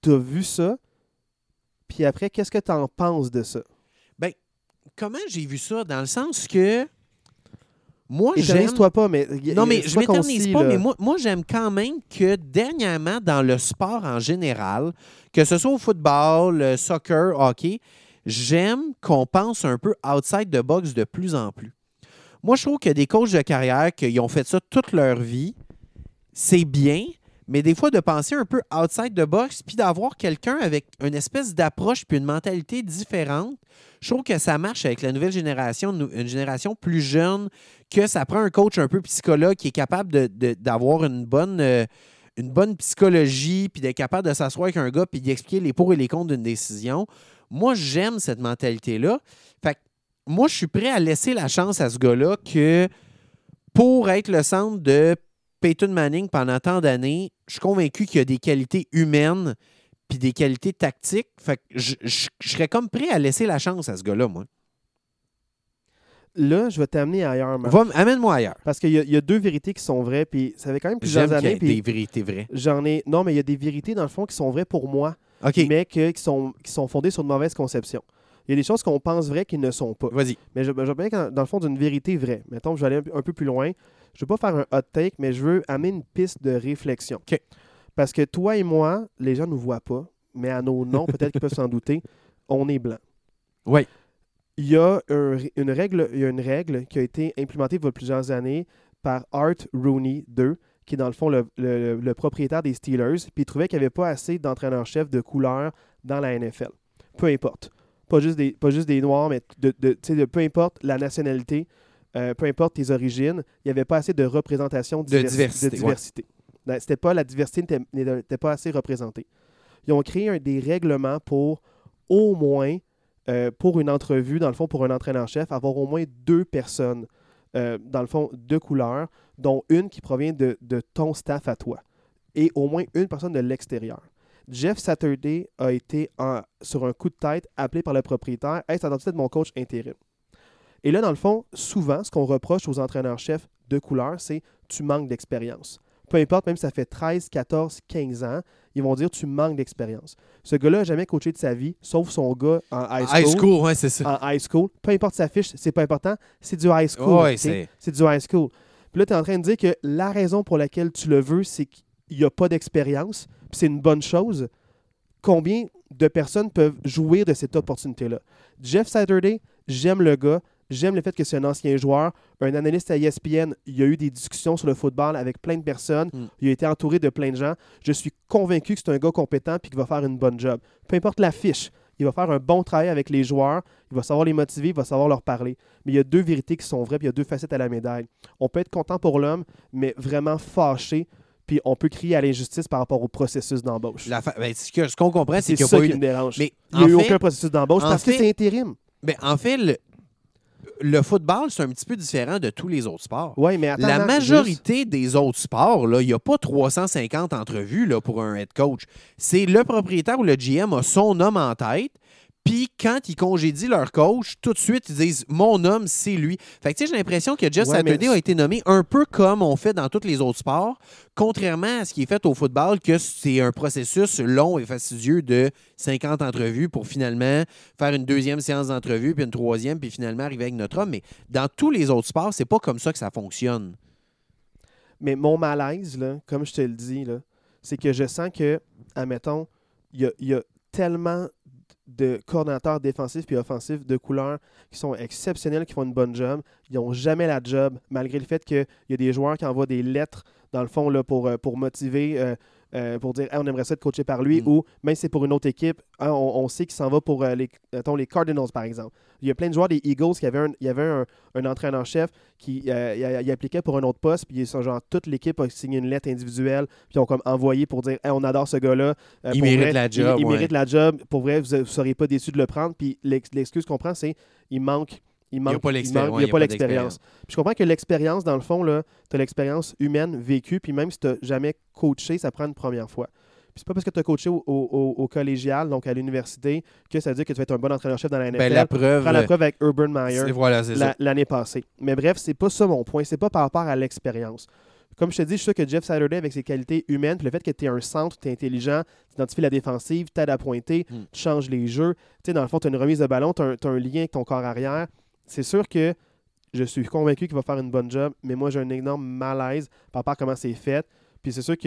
S1: t'as vu ça? Puis après, qu'est-ce que t'en penses de ça?
S2: Comment j'ai vu ça? Dans le sens que moi, j'aime...
S1: Pas, mais.
S2: Non, mais je m'éternise pas,
S1: là.
S2: mais moi, moi j'aime quand même que dernièrement, dans le sport en général, que ce soit au football, le soccer, hockey, j'aime qu'on pense un peu outside the box de plus en plus. Moi, je trouve que des coachs de carrière qui ont fait ça toute leur vie, c'est bien, mais des fois de penser un peu outside the box, puis d'avoir quelqu'un avec une espèce d'approche puis une mentalité différente, je trouve que ça marche avec la nouvelle génération, une génération plus jeune, que ça prend un coach un peu psychologue qui est capable d'avoir une bonne, euh, bonne psychologie, puis d'être capable de s'asseoir avec un gars, puis d'expliquer les pour et les contre d'une décision. Moi, j'aime cette mentalité-là. Fait que moi, je suis prêt à laisser la chance à ce gars-là que pour être le centre de Peyton Manning pendant tant d'années, je suis convaincu qu'il y a des qualités humaines puis des qualités tactiques. Fait que je, je- je serais comme prêt à laisser la chance à ce gars-là, moi.
S1: Là, je vais t'amener ailleurs, Marc.
S2: Amène-moi ailleurs.
S1: Parce qu'il y, a- y deux vérités qui sont vraies, puis ça fait quand même plusieurs
S2: y
S1: années. Puis
S2: des vérités vraies.
S1: j'en ai. Non, mais il y a des vérités, dans le fond, qui sont vraies pour moi, mais que- qui, sont, qui sont fondées sur de mauvaises conceptions. Il y a des choses qu'on pense vraies qui ne sont pas.
S2: vas-y.
S1: Mais je, je que dans le fond d'une vérité vraie. Mettons, je vais aller un peu plus loin. Je veux pas faire un hot take, mais je veux amener une piste de réflexion. Parce que toi et moi, les gens ne nous voient pas, mais à nos noms, peut-être qu'ils peuvent s'en douter, on est blanc.
S2: Oui.
S1: Il y, a un- une règle, il y a une règle qui a été implémentée il y a plusieurs années par Art Rooney II, qui est dans le fond le, le- le propriétaire des Steelers, puis il trouvait qu'il n'y avait pas assez d'entraîneurs-chefs de couleur dans la NFL. Peu importe. Pas juste des, pas juste des Noirs, mais de, de- peu importe la nationalité, euh, peu importe tes origines, il n'y avait pas assez de représentation
S2: De
S1: diversi-
S2: diversité,
S1: de diversité. Ben, C'était pas, la diversité n'était- n'était pas assez représentée. Ils ont créé un- des règlements pour au moins, euh, pour une entrevue, dans le fond, pour un entraîneur-chef, avoir au moins deux personnes, euh, dans le fond, de couleur, dont une qui provient de, de ton staff à toi, et au moins une personne de l'extérieur. Jeff Saturday a été en- sur un coup de tête appelé par le propriétaire Hey, ça doit être mon coach intérim. Et là, dans le fond, souvent, ce qu'on reproche aux entraîneurs-chefs de couleur, c'est tu manques d'expérience. Peu importe, même si ça fait 13, 14, 15 ans, ils vont dire tu manques d'expérience. Ce gars-là n'a jamais coaché de sa vie, sauf son gars en high school.
S2: High school, ouais, c'est ça.
S1: En high school. Peu importe sa fiche, c'est pas important, c'est du high school.
S2: Ouais, c'est
S1: du high school. Puis là, tu es en train de dire que la raison pour laquelle tu le veux, c'est qu'il n'y a pas d'expérience, puis c'est une bonne chose. Combien de personnes peuvent jouir de cette opportunité-là? Jeff Saturday, j'aime le gars, j'aime le fait que c'est un ancien joueur, un analyste à ESPN, il y a eu des discussions sur le football avec plein de personnes,
S2: Mm.
S1: il a été entouré de plein de gens. Je suis convaincu que c'est un gars compétent et qu'il va faire une bonne job. Peu importe la fiche, il va faire un bon travail avec les joueurs, il va savoir les motiver, il va savoir leur parler. Mais il y a deux vérités qui sont vraies, puis il y a deux facettes à la médaille. On peut être content pour l'homme, mais vraiment fâché, puis on peut crier à l'injustice par rapport au processus d'embauche.
S2: Fa- ben, ce qu'on comprend, c'est qu'il n'y
S1: ça
S2: a pas
S1: qui
S2: eu.
S1: me dérange.
S2: Mais
S1: il n'y a eu
S2: fait-
S1: aucun processus d'embauche parce
S2: fait-
S1: que c'est intérim.
S2: Ben, en fait, le, le football, c'est un petit peu différent de tous les autres sports.
S1: Oui, mais attends,
S2: La majorité des autres sports, il n'y a pas 350 entrevues là, pour un head coach. C'est le propriétaire ou le GM a son homme en tête. Puis quand ils congédient leur coach, tout de suite, ils disent Mon homme, c'est lui. Fait que tu sais, j'ai l'impression que Jeff
S1: Ouais, mais
S2: a été nommé un peu comme on fait dans tous les autres sports, contrairement à ce qui est fait au football, que c'est un processus long et fastidieux de 50 entrevues pour finalement faire une deuxième séance d'entrevue, puis une troisième, puis finalement arriver avec notre homme. Mais dans tous les autres sports, c'est pas comme ça que ça fonctionne.
S1: Mais mon malaise, là, comme je te le dis, c'est que je sens que, admettons, il y a, il y a tellement de coordonnateurs défensifs et offensifs de couleur qui sont exceptionnels, qui font une bonne job. Ils n'ont jamais la job, malgré le fait qu'il y a des joueurs qui envoient des lettres, dans le fond, euh, pour motiver, euh, euh, pour dire Hey, on aimerait ça être coaché par lui,
S2: Mm.
S1: ou même si c'est pour une autre équipe, hein, on, on sait qu'il s'en va pour euh, les, mettons, les Cardinals, par exemple. Il y a plein de joueurs des Eagles qui avaient un, il y avait un, un entraîneur-chef qui euh, il, il appliquait pour un autre poste, puis sont genre toute l'équipe a signé une lettre individuelle, puis ils ont comme envoyé pour dire Hey, on adore ce gars-là.
S2: Il mérite
S1: vrai,
S2: la job,
S1: Il,
S2: ouais.
S1: mérite la job. Pour vrai, vous ne serez pas déçus de le prendre. Puis l'ex- l'excuse qu'on prend, c'est il manque. Il manque,
S2: pas
S1: il
S2: l'expérience,
S1: manque-
S2: ouais,
S1: il y a pas l'expérience. Je comprends que l'expérience, dans le fond, tu as l'expérience humaine vécue, puis même si tu n'as jamais coaché, ça prend une première fois. Puis c'est pas parce que tu as coaché au, au- collégial, donc à l'université, que ça veut dire que tu vas être un bon entraîneur-chef dans la NFL.
S2: Ben, la preuve.
S1: Prends la preuve avec Urban Meyer
S2: voilà,
S1: l'année passée. Mais bref, c'est pas ça mon point. C'est pas par rapport à l'expérience. comme je te dis, je suis sûr que Jeff Saturday, avec ses qualités humaines, puis le fait que tu es un centre, tu es intelligent, tu identifies la défensive, tu aides à pointer,
S2: Mm.
S1: tu changes les jeux. Tu sais, dans le fond, tu as une remise de ballon, tu as, un lien avec ton corps arrière. C'est sûr que je suis convaincu qu'il va faire une bonne job, mais moi, j'ai un énorme malaise par rapport à comment c'est fait. Puis c'est sûr que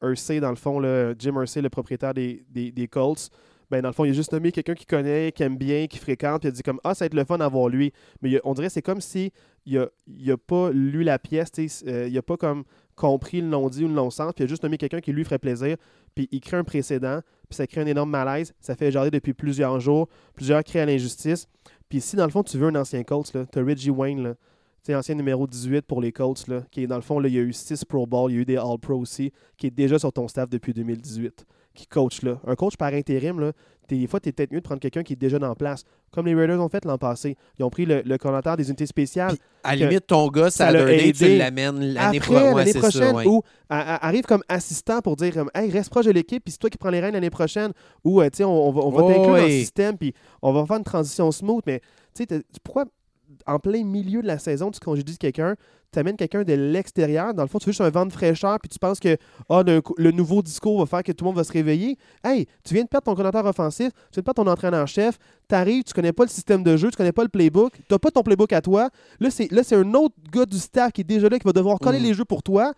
S1: euh, dans le fond, Jim Hersey, le propriétaire des, Colts, ben, dans le fond, il a juste nommé quelqu'un qui connaît, qui aime bien, qui fréquente, puis il a dit comme Ah, ça va être le fun d'avoir lui. Mais on dirait c'est comme si il a, pas lu la pièce, euh, il a pas comme compris le non-dit ou le non-sens, puis il a juste nommé quelqu'un qui lui ferait plaisir, puis il crée un précédent, puis ça crée un énorme malaise. Ça fait jaser depuis plusieurs jours, plusieurs créent l'injustice. Puis si dans le fond, tu veux un ancien Colts, tu as Reggie Wayne, là, ancien numéro 18 pour les Colts, là, qui est dans le fond, là, il y a eu 6 Pro Bowl, il y a eu des All-Pro aussi, qui est déjà sur ton staff depuis 2018, qui coach là. Un coach par intérim, là, des fois, tu es peut-être mieux de prendre quelqu'un qui est déjà en place. Comme les Raiders ont fait l'an passé. Ils ont pris le, le coordonnateur des unités spéciales.
S2: Puis, à la limite, ton gars,
S1: ça
S2: Saturday, tu
S1: aidé.
S2: l'amènes l'année pro- ouais, ça,
S1: prochaine,
S2: ouais.
S1: ou a- a- arrive comme assistant pour dire Hey, reste proche de l'équipe, puis c'est toi qui prends les rênes l'année prochaine. Ou, euh, tu sais, on, on va, on va
S2: Oh,
S1: t'inclure dans le système, puis on va faire une transition smooth. Mais, tu sais, pourquoi, en plein milieu de la saison, tu congédies quelqu'un, tu amènes quelqu'un de l'extérieur. Dans le fond, tu veux juste un vent de fraîcheur, puis tu penses que ah, le, le nouveau discours va faire que tout le monde va se réveiller. Hey, tu viens de perdre ton coordinateur offensif, tu viens de perdre ton entraîneur-chef, tu arrives, tu connais pas le système de jeu, tu connais pas le playbook, tu pas ton playbook à toi. Là, c'est là, c'est un autre gars du staff qui est déjà là, qui va devoir coller
S2: Mhm.
S1: les jeux pour toi.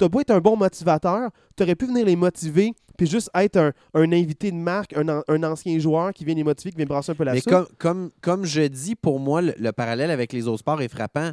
S1: Tu beau être un bon motivateur, tu aurais pu venir les motiver, puis juste être un, un invité de marque, un, an- un ancien joueur qui vient les motiver, qui vient brasser un peu la
S2: Mais comme, comme, comme je dis, pour moi, le, le parallèle avec les autres sports est frappant.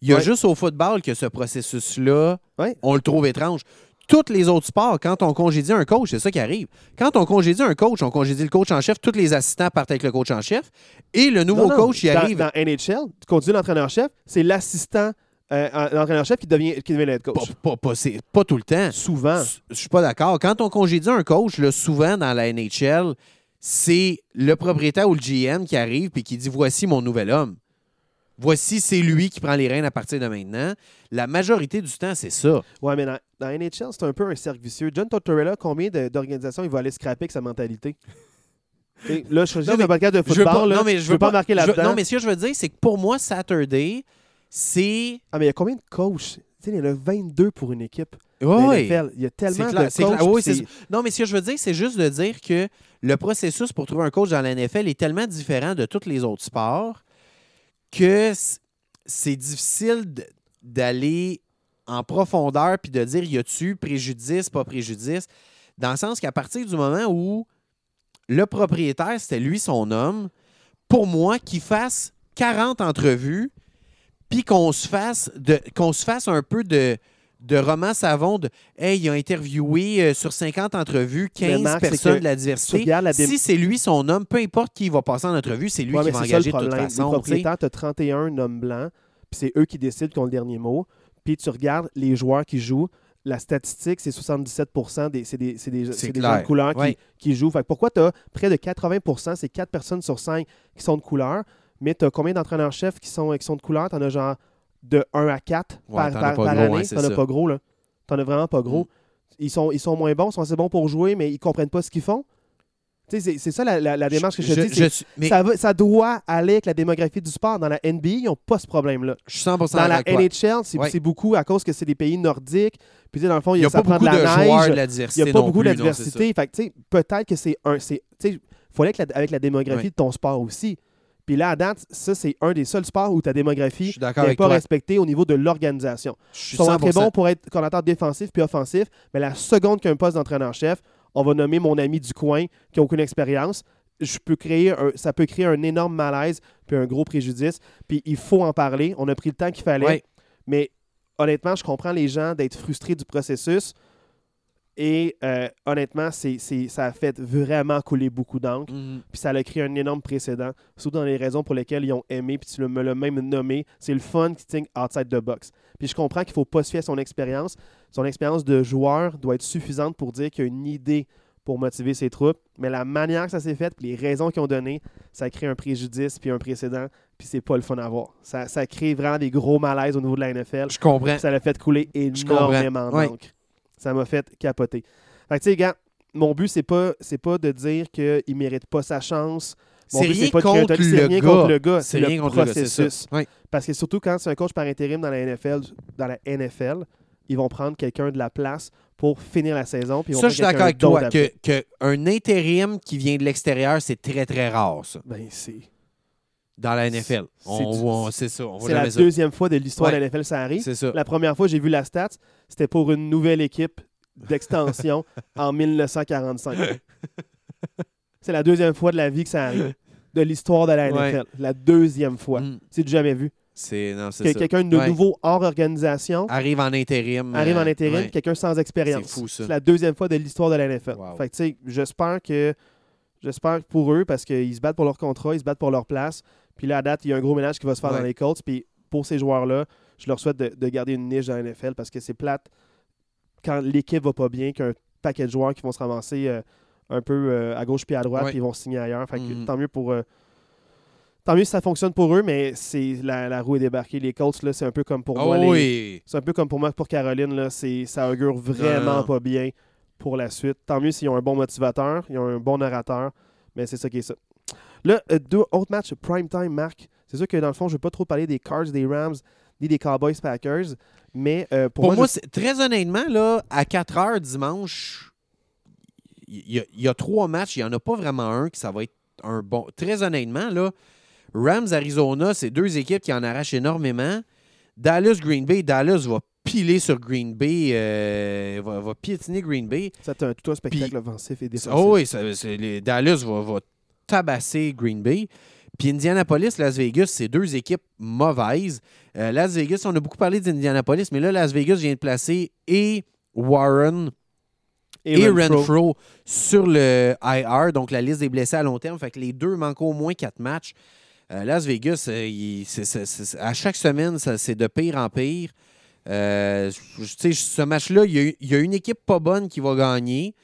S2: Il y a
S1: Ouais.
S2: juste au football que ce processus-là,
S1: Ouais.
S2: on le trouve étrange. Tous les autres sports, quand on congédie un coach, c'est ça qui arrive. Quand on congédie un coach, on congédie le coach en chef, tous les assistants partent avec le coach en chef, et le nouveau
S1: Non, non.
S2: coach, il
S1: dans,
S2: arrive.
S1: Dans NHL, tu continues l'entraîneur-chef, c'est l'assistant euh, en- l'entraîneur-chef qui devient, qui devient
S2: Pas,
S1: coach.
S2: pas- pas- pas tout le temps.
S1: Souvent.
S2: Je suis pas d'accord. Quand on congédie un coach, là, souvent dans la NHL, c'est le propriétaire ou le GM qui arrive et qui dit Voici mon nouvel homme. Voici, c'est lui qui prend les rênes à partir de maintenant. La majorité du temps, c'est ça.
S1: Ouais, mais dans, dans NHL, c'est un peu un cercle vicieux. John Tortorella, combien d'organisations il va aller scraper avec sa mentalité? Là, je suis un podcast de football.
S2: pas,
S1: là.
S2: non, mais je veux
S1: pas, marquer là-dedans.
S2: Non, mais ce que je veux dire, c'est que pour moi, Saturday, c'est.
S1: Ah, mais il y a combien de coachs? Il y en a 22 pour une équipe. NFL. Il y a tellement
S2: clair,
S1: de coachs.
S2: Oui, c'est- Non, mais ce que je veux dire, c'est juste de dire que le processus pour trouver un coach dans la NFL est tellement différent de tous les autres sports que c'est difficile d'aller en profondeur puis de dire y a-tu préjudice, pas préjudice, dans le sens qu'à partir du moment où le propriétaire, c'était lui son homme, pour moi, qu'il fasse 40 entrevues puis qu'on se fasse de qu'on se fasse un peu de de roman savon de Hey, il a interviewé euh, sur 50 entrevues 15
S1: Marc, c'est
S2: personnes de la diversité.
S1: la
S2: Si c'est lui son homme, peu importe qui va passer en entrevue, c'est lui
S1: Ouais,
S2: qui va
S1: ça le
S2: engager de toute façon. tu sais.
S1: propriétaires, tu as 31 hommes blancs, puis c'est eux qui décident qui ont le dernier mot. Puis tu regardes les joueurs qui jouent. La statistique, c'est 77 des, c'est des, c'est des, des gens de couleur qui, qui jouent. Fait que pourquoi tu as près de 80 c'est 4 personnes sur 5 qui sont de couleur, mais tu as combien d'entraîneurs-chefs qui sont, qui sont de couleur? Tu en as genre de 1 à 4
S2: Ouais,
S1: par, année.
S2: c'est
S1: t'en as pas gros, là. T'en as vraiment pas gros.
S2: Mm.
S1: Ils, sont, ils sont moins bons, ils sont assez bons pour jouer, mais ils comprennent pas ce qu'ils font. Tu c'est, ça la, la- la démarche que je te dis.
S2: mais
S1: ça, va- ça doit aller avec la démographie du sport. Dans la NBA, ils n'ont pas ce problème-là.
S2: je suis 100%
S1: Dans la. NHL, c'est
S2: Ouais.
S1: beaucoup à cause que c'est des pays nordiques. Puis, tu sais, dans le fond,
S2: Il n'y a
S1: ça
S2: pas
S1: prend
S2: beaucoup de,
S1: la neige. Il n'y a pas beaucoup de diversité. Tu peut-être que c'est un. Il faut aller avec la, avec la démographie
S2: Ouais.
S1: de ton sport aussi. Puis là, à date, ça, c'est un des seuls sports où ta démographie n'est pas
S2: toi.
S1: respectée au niveau de l'organisation.
S2: Je suis
S1: Ils sont très
S2: 100%.
S1: bons pour être coordinateur défensif puis offensif, mais la seconde qu'un poste d'entraîneur-chef, on va nommer mon ami du coin qui n'a aucune expérience. Je peux créer un- ça peut créer un énorme malaise puis un gros préjudice. Puis il faut en parler. On a pris le temps qu'il fallait.
S2: Ouais.
S1: Mais honnêtement, je comprends les gens d'être frustrés du processus. Et euh, honnêtement, c'est, ça a fait vraiment couler beaucoup d'encre.
S2: Mhm.
S1: Puis ça a créé un énorme précédent. Surtout dans les raisons pour lesquelles ils ont aimé. Puis tu le- me l'as même nommé. C'est le fun qui think outside the box. Puis je comprends qu'il ne faut pas se fier à son expérience. Son expérience de joueur doit être suffisante pour dire qu'il y a une idée pour motiver ses troupes. Mais la manière que ça s'est fait, puis les raisons qu'ils ont données, ça crée un préjudice puis un précédent. Puis c'est pas le fun à voir. Ça, ça crée vraiment des gros malaises au niveau de la NFL.
S2: Je comprends.
S1: Ça l'a fait couler énormément d'encre. Ça m'a fait capoter. Fait que, tu sais, gars, mon but, c'est pas, c'est pas de dire qu'il ne mérite pas sa chance. Mon
S2: C'est
S1: but,
S2: rien
S1: pas de
S2: contre
S1: c'est
S2: le
S1: rien
S2: gars.
S1: contre le gars.
S2: C'est
S1: C'est le
S2: contre le gars, c'est
S1: processus. Parce que surtout quand c'est un coach par intérim dans la NFL, dans la NFL ils vont prendre quelqu'un de la place pour finir la saison. Puis ils vont
S2: Ça, je suis d'accord avec toi. Que, que un intérim qui vient de l'extérieur, c'est très, très rare, ça,
S1: Ben, c'est
S2: dans la NFL.
S1: C'est
S2: ça.
S1: C'est la
S2: ça.
S1: deuxième fois de l'histoire
S2: Ouais.
S1: de la NFL ça arrive.
S2: C'est ça.
S1: La première fois j'ai vu la stat, c'était pour une nouvelle équipe d'extension en 1945. C'est la deuxième fois de la vie que ça arrive. De l'histoire de la
S2: Ouais.
S1: NFL. La deuxième fois.
S2: Mm.
S1: C'est du jamais vu.
S2: C'est
S1: Que quelqu'un de
S2: Ouais.
S1: nouveau hors organisation
S2: Arrive en intérim.
S1: arrive en
S2: euh,
S1: intérim, quelqu'un sans expérience.
S2: C'est fou, ça.
S1: C'est la deuxième fois de l'histoire de la NFL.
S2: Wow.
S1: Fait que, tu sais, j'espère que j'espère pour eux parce qu'ils se battent pour leur contrat, ils se battent pour leur place. Puis là, à date, il y a un gros ménage qui va se faire
S2: Ouais.
S1: dans les Colts. Puis pour ces joueurs-là, je leur souhaite de, de garder une niche dans la NFL parce que c'est plate quand l'équipe va pas bien, qu'un paquet de joueurs qui vont se ramasser euh, un peu euh, à gauche puis à droite,
S2: Ouais.
S1: puis ils vont signer ailleurs. Fait que
S2: Mhm.
S1: tant mieux pour euh, tant mieux si ça fonctionne pour eux, mais c'est la, la roue est débarquée. Les Colts, là, c'est un peu comme pour
S2: Oh
S1: moi. les-
S2: oui.
S1: c'est un peu comme pour moi pour Caroline, là, ça augure vraiment
S2: Non,
S1: pas bien pour la suite. Tant mieux s'ils ont un bon motivateur, ils ont un bon narrateur, mais c'est ça qui est ça. Là, euh, deux autres matchs prime time, Marc. C'est sûr que dans le fond, je ne vais pas trop parler des Cards, des Rams, ni des Cowboys Packers, mais euh, pour,
S2: Pour, moi,
S1: je-
S2: très honnêtement, là, à 4 heures dimanche, il y, a- il y a trois matchs. Il n'y en a pas vraiment un qui ça va être un bon. Très honnêtement, là, Rams, Arizona, c'est deux équipes qui en arrachent énormément. Dallas, Green Bay, Dallas va piler sur Green Bay, euh, va, va piétiner Green Bay.
S1: c'est un, tout un spectacle offensif et défensif.
S2: Oh oui, ça- les- Dallas va, va tabasser Green Bay. Puis Indianapolis, Las Vegas, c'est deux équipes mauvaises. Euh, Las Vegas, on a beaucoup parlé d'Indianapolis, mais là, Las Vegas vient de placer et Warren et,
S1: Renfro.
S2: Renfro sur le IR, donc la liste des blessés à long terme. Fait que les deux manquent au moins quatre matchs. Euh, Las Vegas, euh, il- à chaque semaine, c'est de pire en pire. Euh, ce match-là, y, il y a une équipe pas bonne qui va gagner,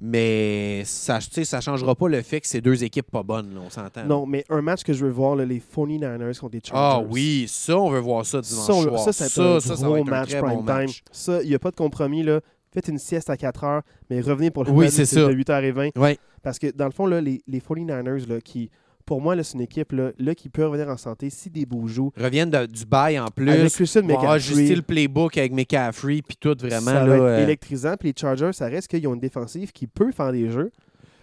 S2: mais ça ne ça changera pas le fait que c'est deux équipes pas bonnes, là, on s'entend.
S1: Non, mais un match que je veux voir, là, les 49ers contre les
S2: Ah
S1: Chargers.
S2: oui, ça, on veut voir ça dimanche
S1: Ça, on-
S2: soir.
S1: ça, c'est un
S2: ça, ça
S1: gros
S2: va être un
S1: match
S2: très
S1: prime
S2: bon
S1: time.
S2: match.
S1: Ça, il n'y a pas de compromis. Là. Faites une sieste à 4 heures, mais revenez pour le
S2: Oui,
S1: match de 8h20.
S2: Ouais.
S1: Parce que dans le fond, là, les, les 49ers, là, qui, pour moi, c'est une équipe là, là, qui peut revenir en santé si des beaux.
S2: Reviennent de- du bail en plus.
S1: Avec Christian McCaffrey,
S2: ajuster le playbook avec McCaffrey, puis tout vraiment.
S1: ça
S2: là,
S1: va être
S2: euh,
S1: électrisant. Puis les Chargers, ça reste qu'ils ont une défensive qui peut faire des jeux.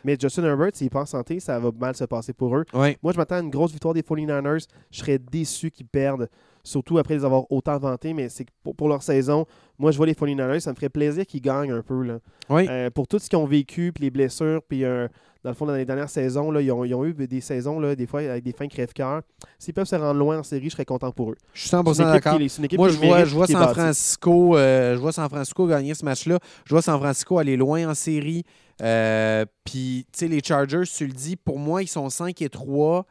S1: Mais Justin Herbert, s'il n'est pas en santé, ça va mal se passer pour eux.
S2: ouais.
S1: Moi, je m'attends à une grosse victoire des 49ers. Je serais déçu qu'ils perdent, surtout après les avoir autant vantés. Mais c'est que pour, pour leur saison, moi, je vois les 49ers. Ça me ferait plaisir qu'ils gagnent un peu. Là.
S2: Oui.
S1: Euh, pour tout ce qu'ils ont vécu, puis les blessures, puis euh, dans le fond, dans les dernières saisons, là, ils, ont, ils ont eu des saisons, là, des fois, avec des fins crève-cœur. S'ils peuvent se rendre loin en série, je serais content pour eux.
S2: Je suis 100%
S1: C'est une équipe
S2: d'accord. Moi, je vois, je vois San. Francisco, euh, je vois San Francisco gagner ce match-là. Je vois San Francisco aller loin en série. Puis, tu sais, les Chargers, tu le dis, pour moi, ils sont 5 et 3,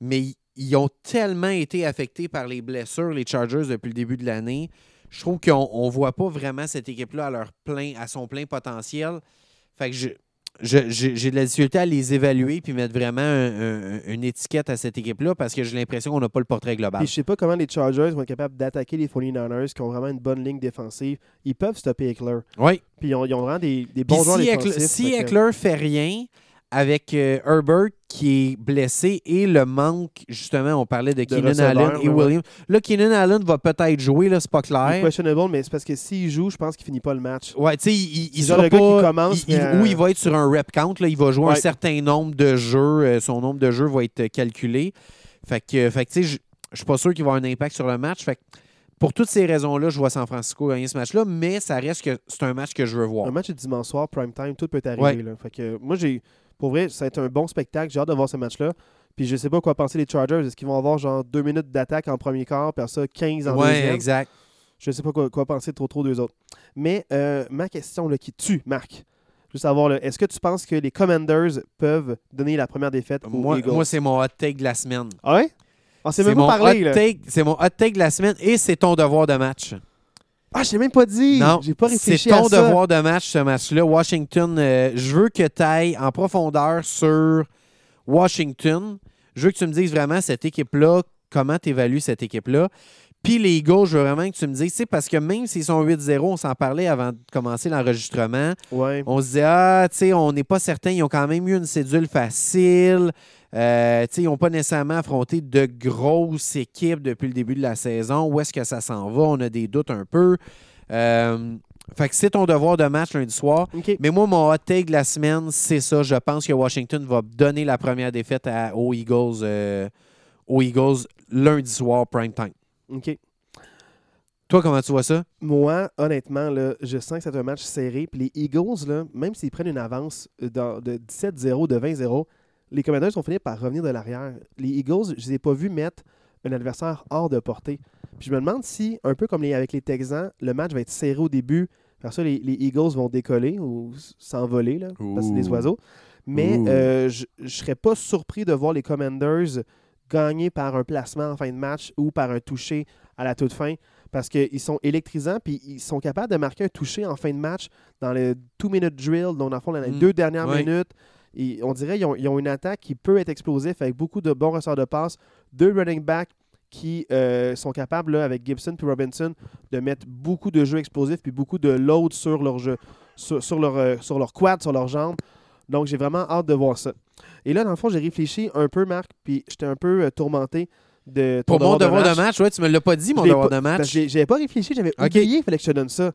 S2: mais ils- ont tellement été affectés par les blessures, les Chargers, depuis le début de l'année. Je trouve qu'on ne voit pas vraiment cette équipe-là à, leur plein, à son plein potentiel. Fait que je- j'ai de la difficulté à les évaluer puis mettre vraiment un- un- une étiquette à cette équipe-là parce que j'ai l'impression qu'on n'a pas le portrait global.
S1: Puis je sais pas comment les Chargers vont être capables d'attaquer les 49ers qui ont vraiment une bonne ligne défensive. Ils peuvent stopper Eckler.
S2: Oui.
S1: Puis ils ont, ils ont vraiment des, bons joueurs
S2: si,
S1: défensifs.
S2: Eckler, si Eckler fait rien avec euh, Herbert qui est blessé et le manque, justement, on parlait de, Keenan
S1: receveurs,
S2: Allen et
S1: ouais, ouais.
S2: Williams. Là, Keenan Allen va peut-être jouer, là, c'est pas clair.
S1: questionable, mais c'est parce que s'il joue, je pense qu'il finit pas le match.
S2: Ouais, tu sais, il, il,
S1: le
S2: sera
S1: de gars
S2: pas.
S1: qui commence,
S2: il-
S1: euh,
S2: Ou il va être sur un rep count, là, il va jouer un certain nombre de jeux. euh, son nombre de jeux va être calculé. Fait que, fait tu sais, je je suis pas sûr qu'il va avoir un impact sur le match. Fait que, pour toutes ces raisons-là, je vois San Francisco gagner ce match-là, mais ça reste que c'est un match que je veux voir.
S1: Un match de dimanche soir, prime time, tout peut arriver.
S2: Ouais.
S1: là. Fait que moi, j'ai. Pour vrai, ça va être un bon spectacle. J'ai hâte de voir ce match-là. Puis je sais pas quoi penser les Chargers. Est-ce qu'ils vont avoir genre deux minutes d'attaque en premier quart, puis ça 15 en
S2: Ouais,
S1: deuxième?
S2: exact.
S1: Je sais pas quoi, quoi penser trop trop d'eux autres. Mais euh, ma question là, qui tue, Marc. Je veux savoir, est-ce que tu penses que les Commanders peuvent donner la première défaite aux
S2: Moi,
S1: Eagles?
S2: moi c'est mon hot take de la semaine.
S1: Ah ouais? On s'est
S2: C'est
S1: même pas parlé,
S2: c'est mon hot take de la semaine et c'est ton devoir de match.
S1: Ah, je t'ai même pas dit.
S2: Non,
S1: J'ai pas
S2: c'est
S1: réfléchi
S2: ton
S1: à ça.
S2: devoir de match, ce match-là. Washington, euh, je veux que tu ailles en profondeur sur Washington. Je veux que tu me dises vraiment cette équipe-là, comment tu évalues cette équipe-là. Puis les Eagles, je veux vraiment que tu me dises, c'est parce que même s'ils sont 8-0, on s'en parlait avant de commencer l'enregistrement.
S1: Ouais.
S2: On se disait, ah, tu sais, on n'est pas certain. Ils ont quand même eu une cédule facile. Euh, ils n'ont pas nécessairement affronté de grosses équipes depuis le début de la saison. Où est-ce que ça s'en va? On a des doutes un peu. Euh, fait que c'est ton devoir de match lundi soir. Mais moi, mon hot take de la semaine, c'est ça. Je pense que Washington va donner la première défaite à- aux, Eagles, euh, aux Eagles lundi soir, prime time.
S1: OK.
S2: Toi, comment tu vois ça?
S1: Moi, honnêtement, là, je sens que c'est un match serré. Puis les Eagles, là, même s'ils prennent une avance de 17-0, de 20-0, les Commanders vont finir par revenir de l'arrière. Les Eagles, je ne les ai pas vus mettre un adversaire hors de portée. Puis je me demande si, un peu comme les, avec les Texans, le match va être serré au début. Après ça, les, les Eagles vont décoller ou s'envoler, là, parce que c'est des
S2: Ouh.
S1: oiseaux. Mais euh, je ne serais pas surpris de voir les Commanders gagner par un placement en fin de match ou par un toucher à la toute fin parce qu'ils sont électrisants puis ils sont capables de marquer un toucher en fin de match dans le two-minute drill, donc dans le fond, dans les
S2: Mm.
S1: deux dernières minutes. Et on dirait qu'ils ont, ils ont une attaque qui peut être explosive avec beaucoup de bons ressorts de passe, deux running backs qui euh, sont capables, là, avec Gibson puis Robinson, de mettre beaucoup de jeux explosifs puis beaucoup de load sur leur jeu, sur, sur leur, euh, sur leur quad, sur leurs jambes. Donc, j'ai vraiment hâte de voir ça. Et là, dans le fond, j'ai réfléchi un peu, Marc, puis j'étais un peu euh, tourmenté de ton
S2: Pour mon devoir de
S1: match.
S2: match, ouais, tu me l'as pas dit, mon devoir
S1: pas-
S2: de match.
S1: J'avais pas réfléchi, j'avais oublié, il fallait que je te donne ça.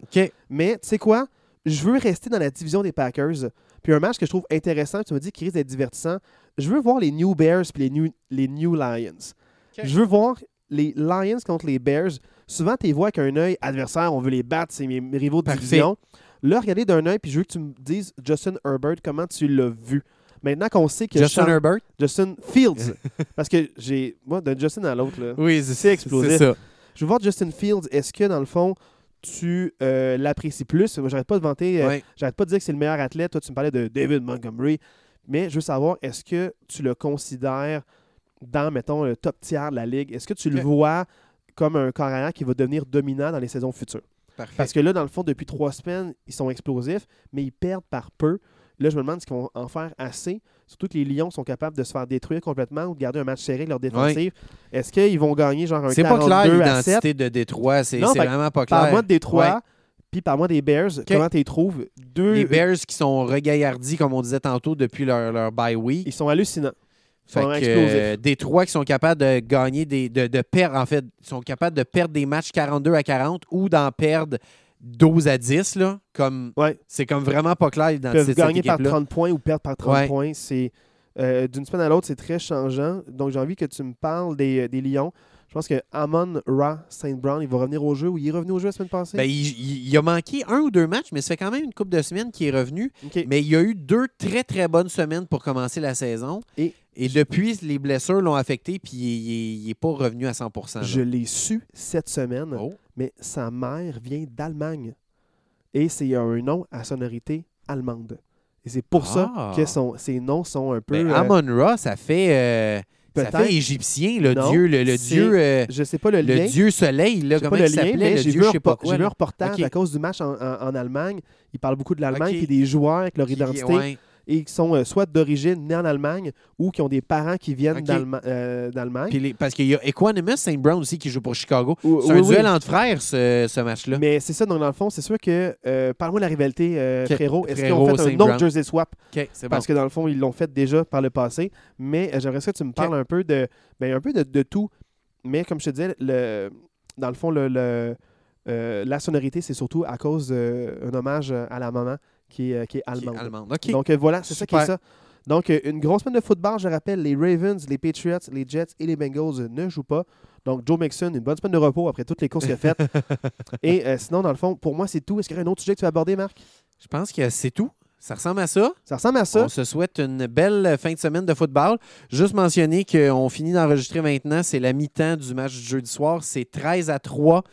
S1: Mais tu sais quoi? Je veux rester dans la division des Packers. Puis un match que je trouve intéressant, tu me dis qu'il risque d'être divertissant. Je veux voir les New Bears puis les New, les New Lions. Je veux voir les Lions contre les Bears. Souvent, tu les vois avec un œil adversaire, on veut les battre, c'est mes, mes rivaux de
S2: Parfait.
S1: division. Là, regardez d'un œil, puis je veux que tu me dises, Justin Herbert, comment tu l'as vu? Maintenant qu'on sait que
S2: Justin Herbert?
S1: Justin Fields, parce que j'ai, moi, d'un Justin à l'autre, là,
S2: Oui,
S1: c'est explosif.
S2: C'est ça.
S1: je veux voir Justin Fields. Est-ce que, dans le fond, tu euh, l'apprécies plus? J'arrête pas de vanter, euh, j'arrête pas de dire que c'est le meilleur athlète. Toi, tu me parlais de David Montgomery. Mais je veux savoir, est-ce que tu le considères dans, mettons, le top tiers de la ligue? Est-ce que tu le vois comme un carrière qui va devenir dominant dans les saisons futures?
S2: Parfait.
S1: Parce que là, dans le fond, depuis trois semaines, ils sont explosifs, mais ils perdent par peu. Là, je me demande s'ils vont en faire assez. Surtout que les Lions sont capables de se faire détruire complètement ou de garder un match serré avec leur défensive. Est-ce qu'ils vont gagner genre un
S2: C'est pas
S1: 42
S2: clair
S1: à 7?
S2: l'identité de Détroit. C'est vraiment pas clair.
S1: Par-moi de Détroit,
S2: Ouais.
S1: puis par-moi des Bears. Comment tu les trouves? Deux,
S2: Les Bears qui sont regaillardis, comme on disait tantôt, depuis leur, leur bye week.
S1: ils sont hallucinants. Ils
S2: Fait
S1: sont
S2: que,
S1: explosifs.
S2: euh, Détroit qui sont capables de gagner des. de, de perdre, en fait, sont capables de perdre des matchs 42 à 40 ou d'en perdre 12 à 10, là. Comme,
S1: Ouais.
S2: c'est comme vraiment pas clair de cette
S1: gagner par
S2: équipe-là.
S1: 30 points ou perdre par 30
S2: Ouais.
S1: points. C'est euh, D'une semaine à l'autre, c'est très changeant. Donc, j'ai envie que tu me parles des, des Lions. Je pense que Amon Ra Saint Brown, il va revenir au jeu ou il est revenu au jeu la semaine passée?
S2: Ben, il, a manqué un ou deux matchs, mais ça fait quand même une couple de semaines qu'il est revenu. Mais il y a eu deux très, très bonnes semaines pour commencer la saison.
S1: Et-
S2: depuis, les blessures l'ont affecté, puis il n'est pas revenu à 100 là.
S1: Je l'ai su cette semaine,
S2: Oh.
S1: Mais sa mère vient d'Allemagne. Et c'est un nom à sonorité allemande. Et c'est pour ça
S2: Ah.
S1: que son, ses noms sont un peu.
S2: Ben,
S1: euh,
S2: Amon-Ra, ça fait, euh, ça fait égyptien, le
S1: Non,
S2: dieu, le, dieu, euh,
S1: je sais pas le,
S2: le
S1: lien.
S2: dieu soleil, là, comment
S1: pas
S2: il s'appelait, le dieu
S1: vu,
S2: je sais pas quoi.
S1: j'ai vu un reportage à cause du match en, en- en Allemagne. Il parle beaucoup de l'Allemagne puis des joueurs avec leur identité
S2: ouais.
S1: Et qui sont euh, soit d'origine nés en Allemagne ou qui ont des parents qui viennent euh, d'Allemagne.
S2: Parce qu'il y a Equanimous St. Brown aussi qui joue pour Chicago. C'est
S1: oui,
S2: un
S1: oui.
S2: duel entre frères, ce, ce match-là.
S1: Mais c'est ça, donc dans le fond, c'est sûr que. euh, Parle-moi de la rivalité, euh, frérot. Est-ce qu'ils ont fait
S2: Saint
S1: un autre jersey swap?
S2: Bon.
S1: Parce que dans le fond, ils l'ont fait déjà par le passé. Mais j'aimerais ça que tu me parles un peu de. Ben, un peu de, de tout. Mais comme je te disais, le, dans le fond, le, le, euh, la sonorité, c'est surtout à cause d'un hommage à la maman qui est, euh, qui est
S2: Qui est
S1: allemande. Donc euh, voilà, c'est ça qui est ça. Donc euh, une grosse semaine de football, je rappelle, les Ravens, les Patriots, les Jets et les Bengals ne jouent pas. Donc Joe Mixon, une bonne semaine de repos après toutes les courses qu'il a faites. et euh, sinon, dans le fond, pour moi, c'est tout. Est-ce qu'il y a un autre sujet que tu veux aborder, Marc?
S2: Je pense que c'est tout. Ça ressemble à ça.
S1: Ça ressemble à ça.
S2: On se souhaite une belle fin de semaine de football. Juste mentionner qu'on finit d'enregistrer maintenant. C'est la mi-temps du match du jeudi soir. C'est 13 à 3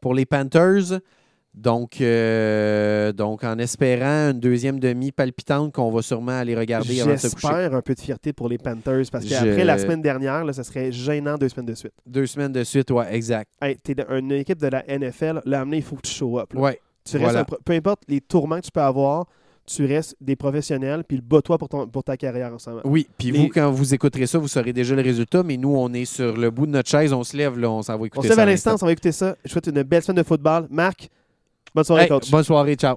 S2: pour les Panthers. Donc, euh, donc en espérant une deuxième demi palpitante qu'on va sûrement aller regarder avant de se coucher.
S1: J'espère un peu de fierté pour les Panthers parce
S2: Je-
S1: qu'après la semaine dernière, là, ça serait gênant deux semaines de suite.
S2: Deux semaines de suite, ouais, exact.
S1: Hey, t'es une équipe de la NFL, là, amené, il faut que tu show up. là.
S2: Ouais.
S1: Tu restes
S2: Voilà.
S1: un pro- peu importe les tourments que tu peux avoir, tu restes des professionnels, puis le bats-toi pour, ton- pour ta carrière ensemble.
S2: Oui, puis
S1: Les-
S2: vous, quand vous écouterez ça, vous saurez déjà le résultat, mais nous, on est sur le bout de notre chaise, on se lève, là, on s'en va
S1: On
S2: écouter
S1: se lève
S2: ça.
S1: à l'instant, on va écouter ça. Je souhaite une belle semaine de football. Marc, bonne soirée,
S2: Hey,
S1: coach.
S2: bonne soirée, ciao.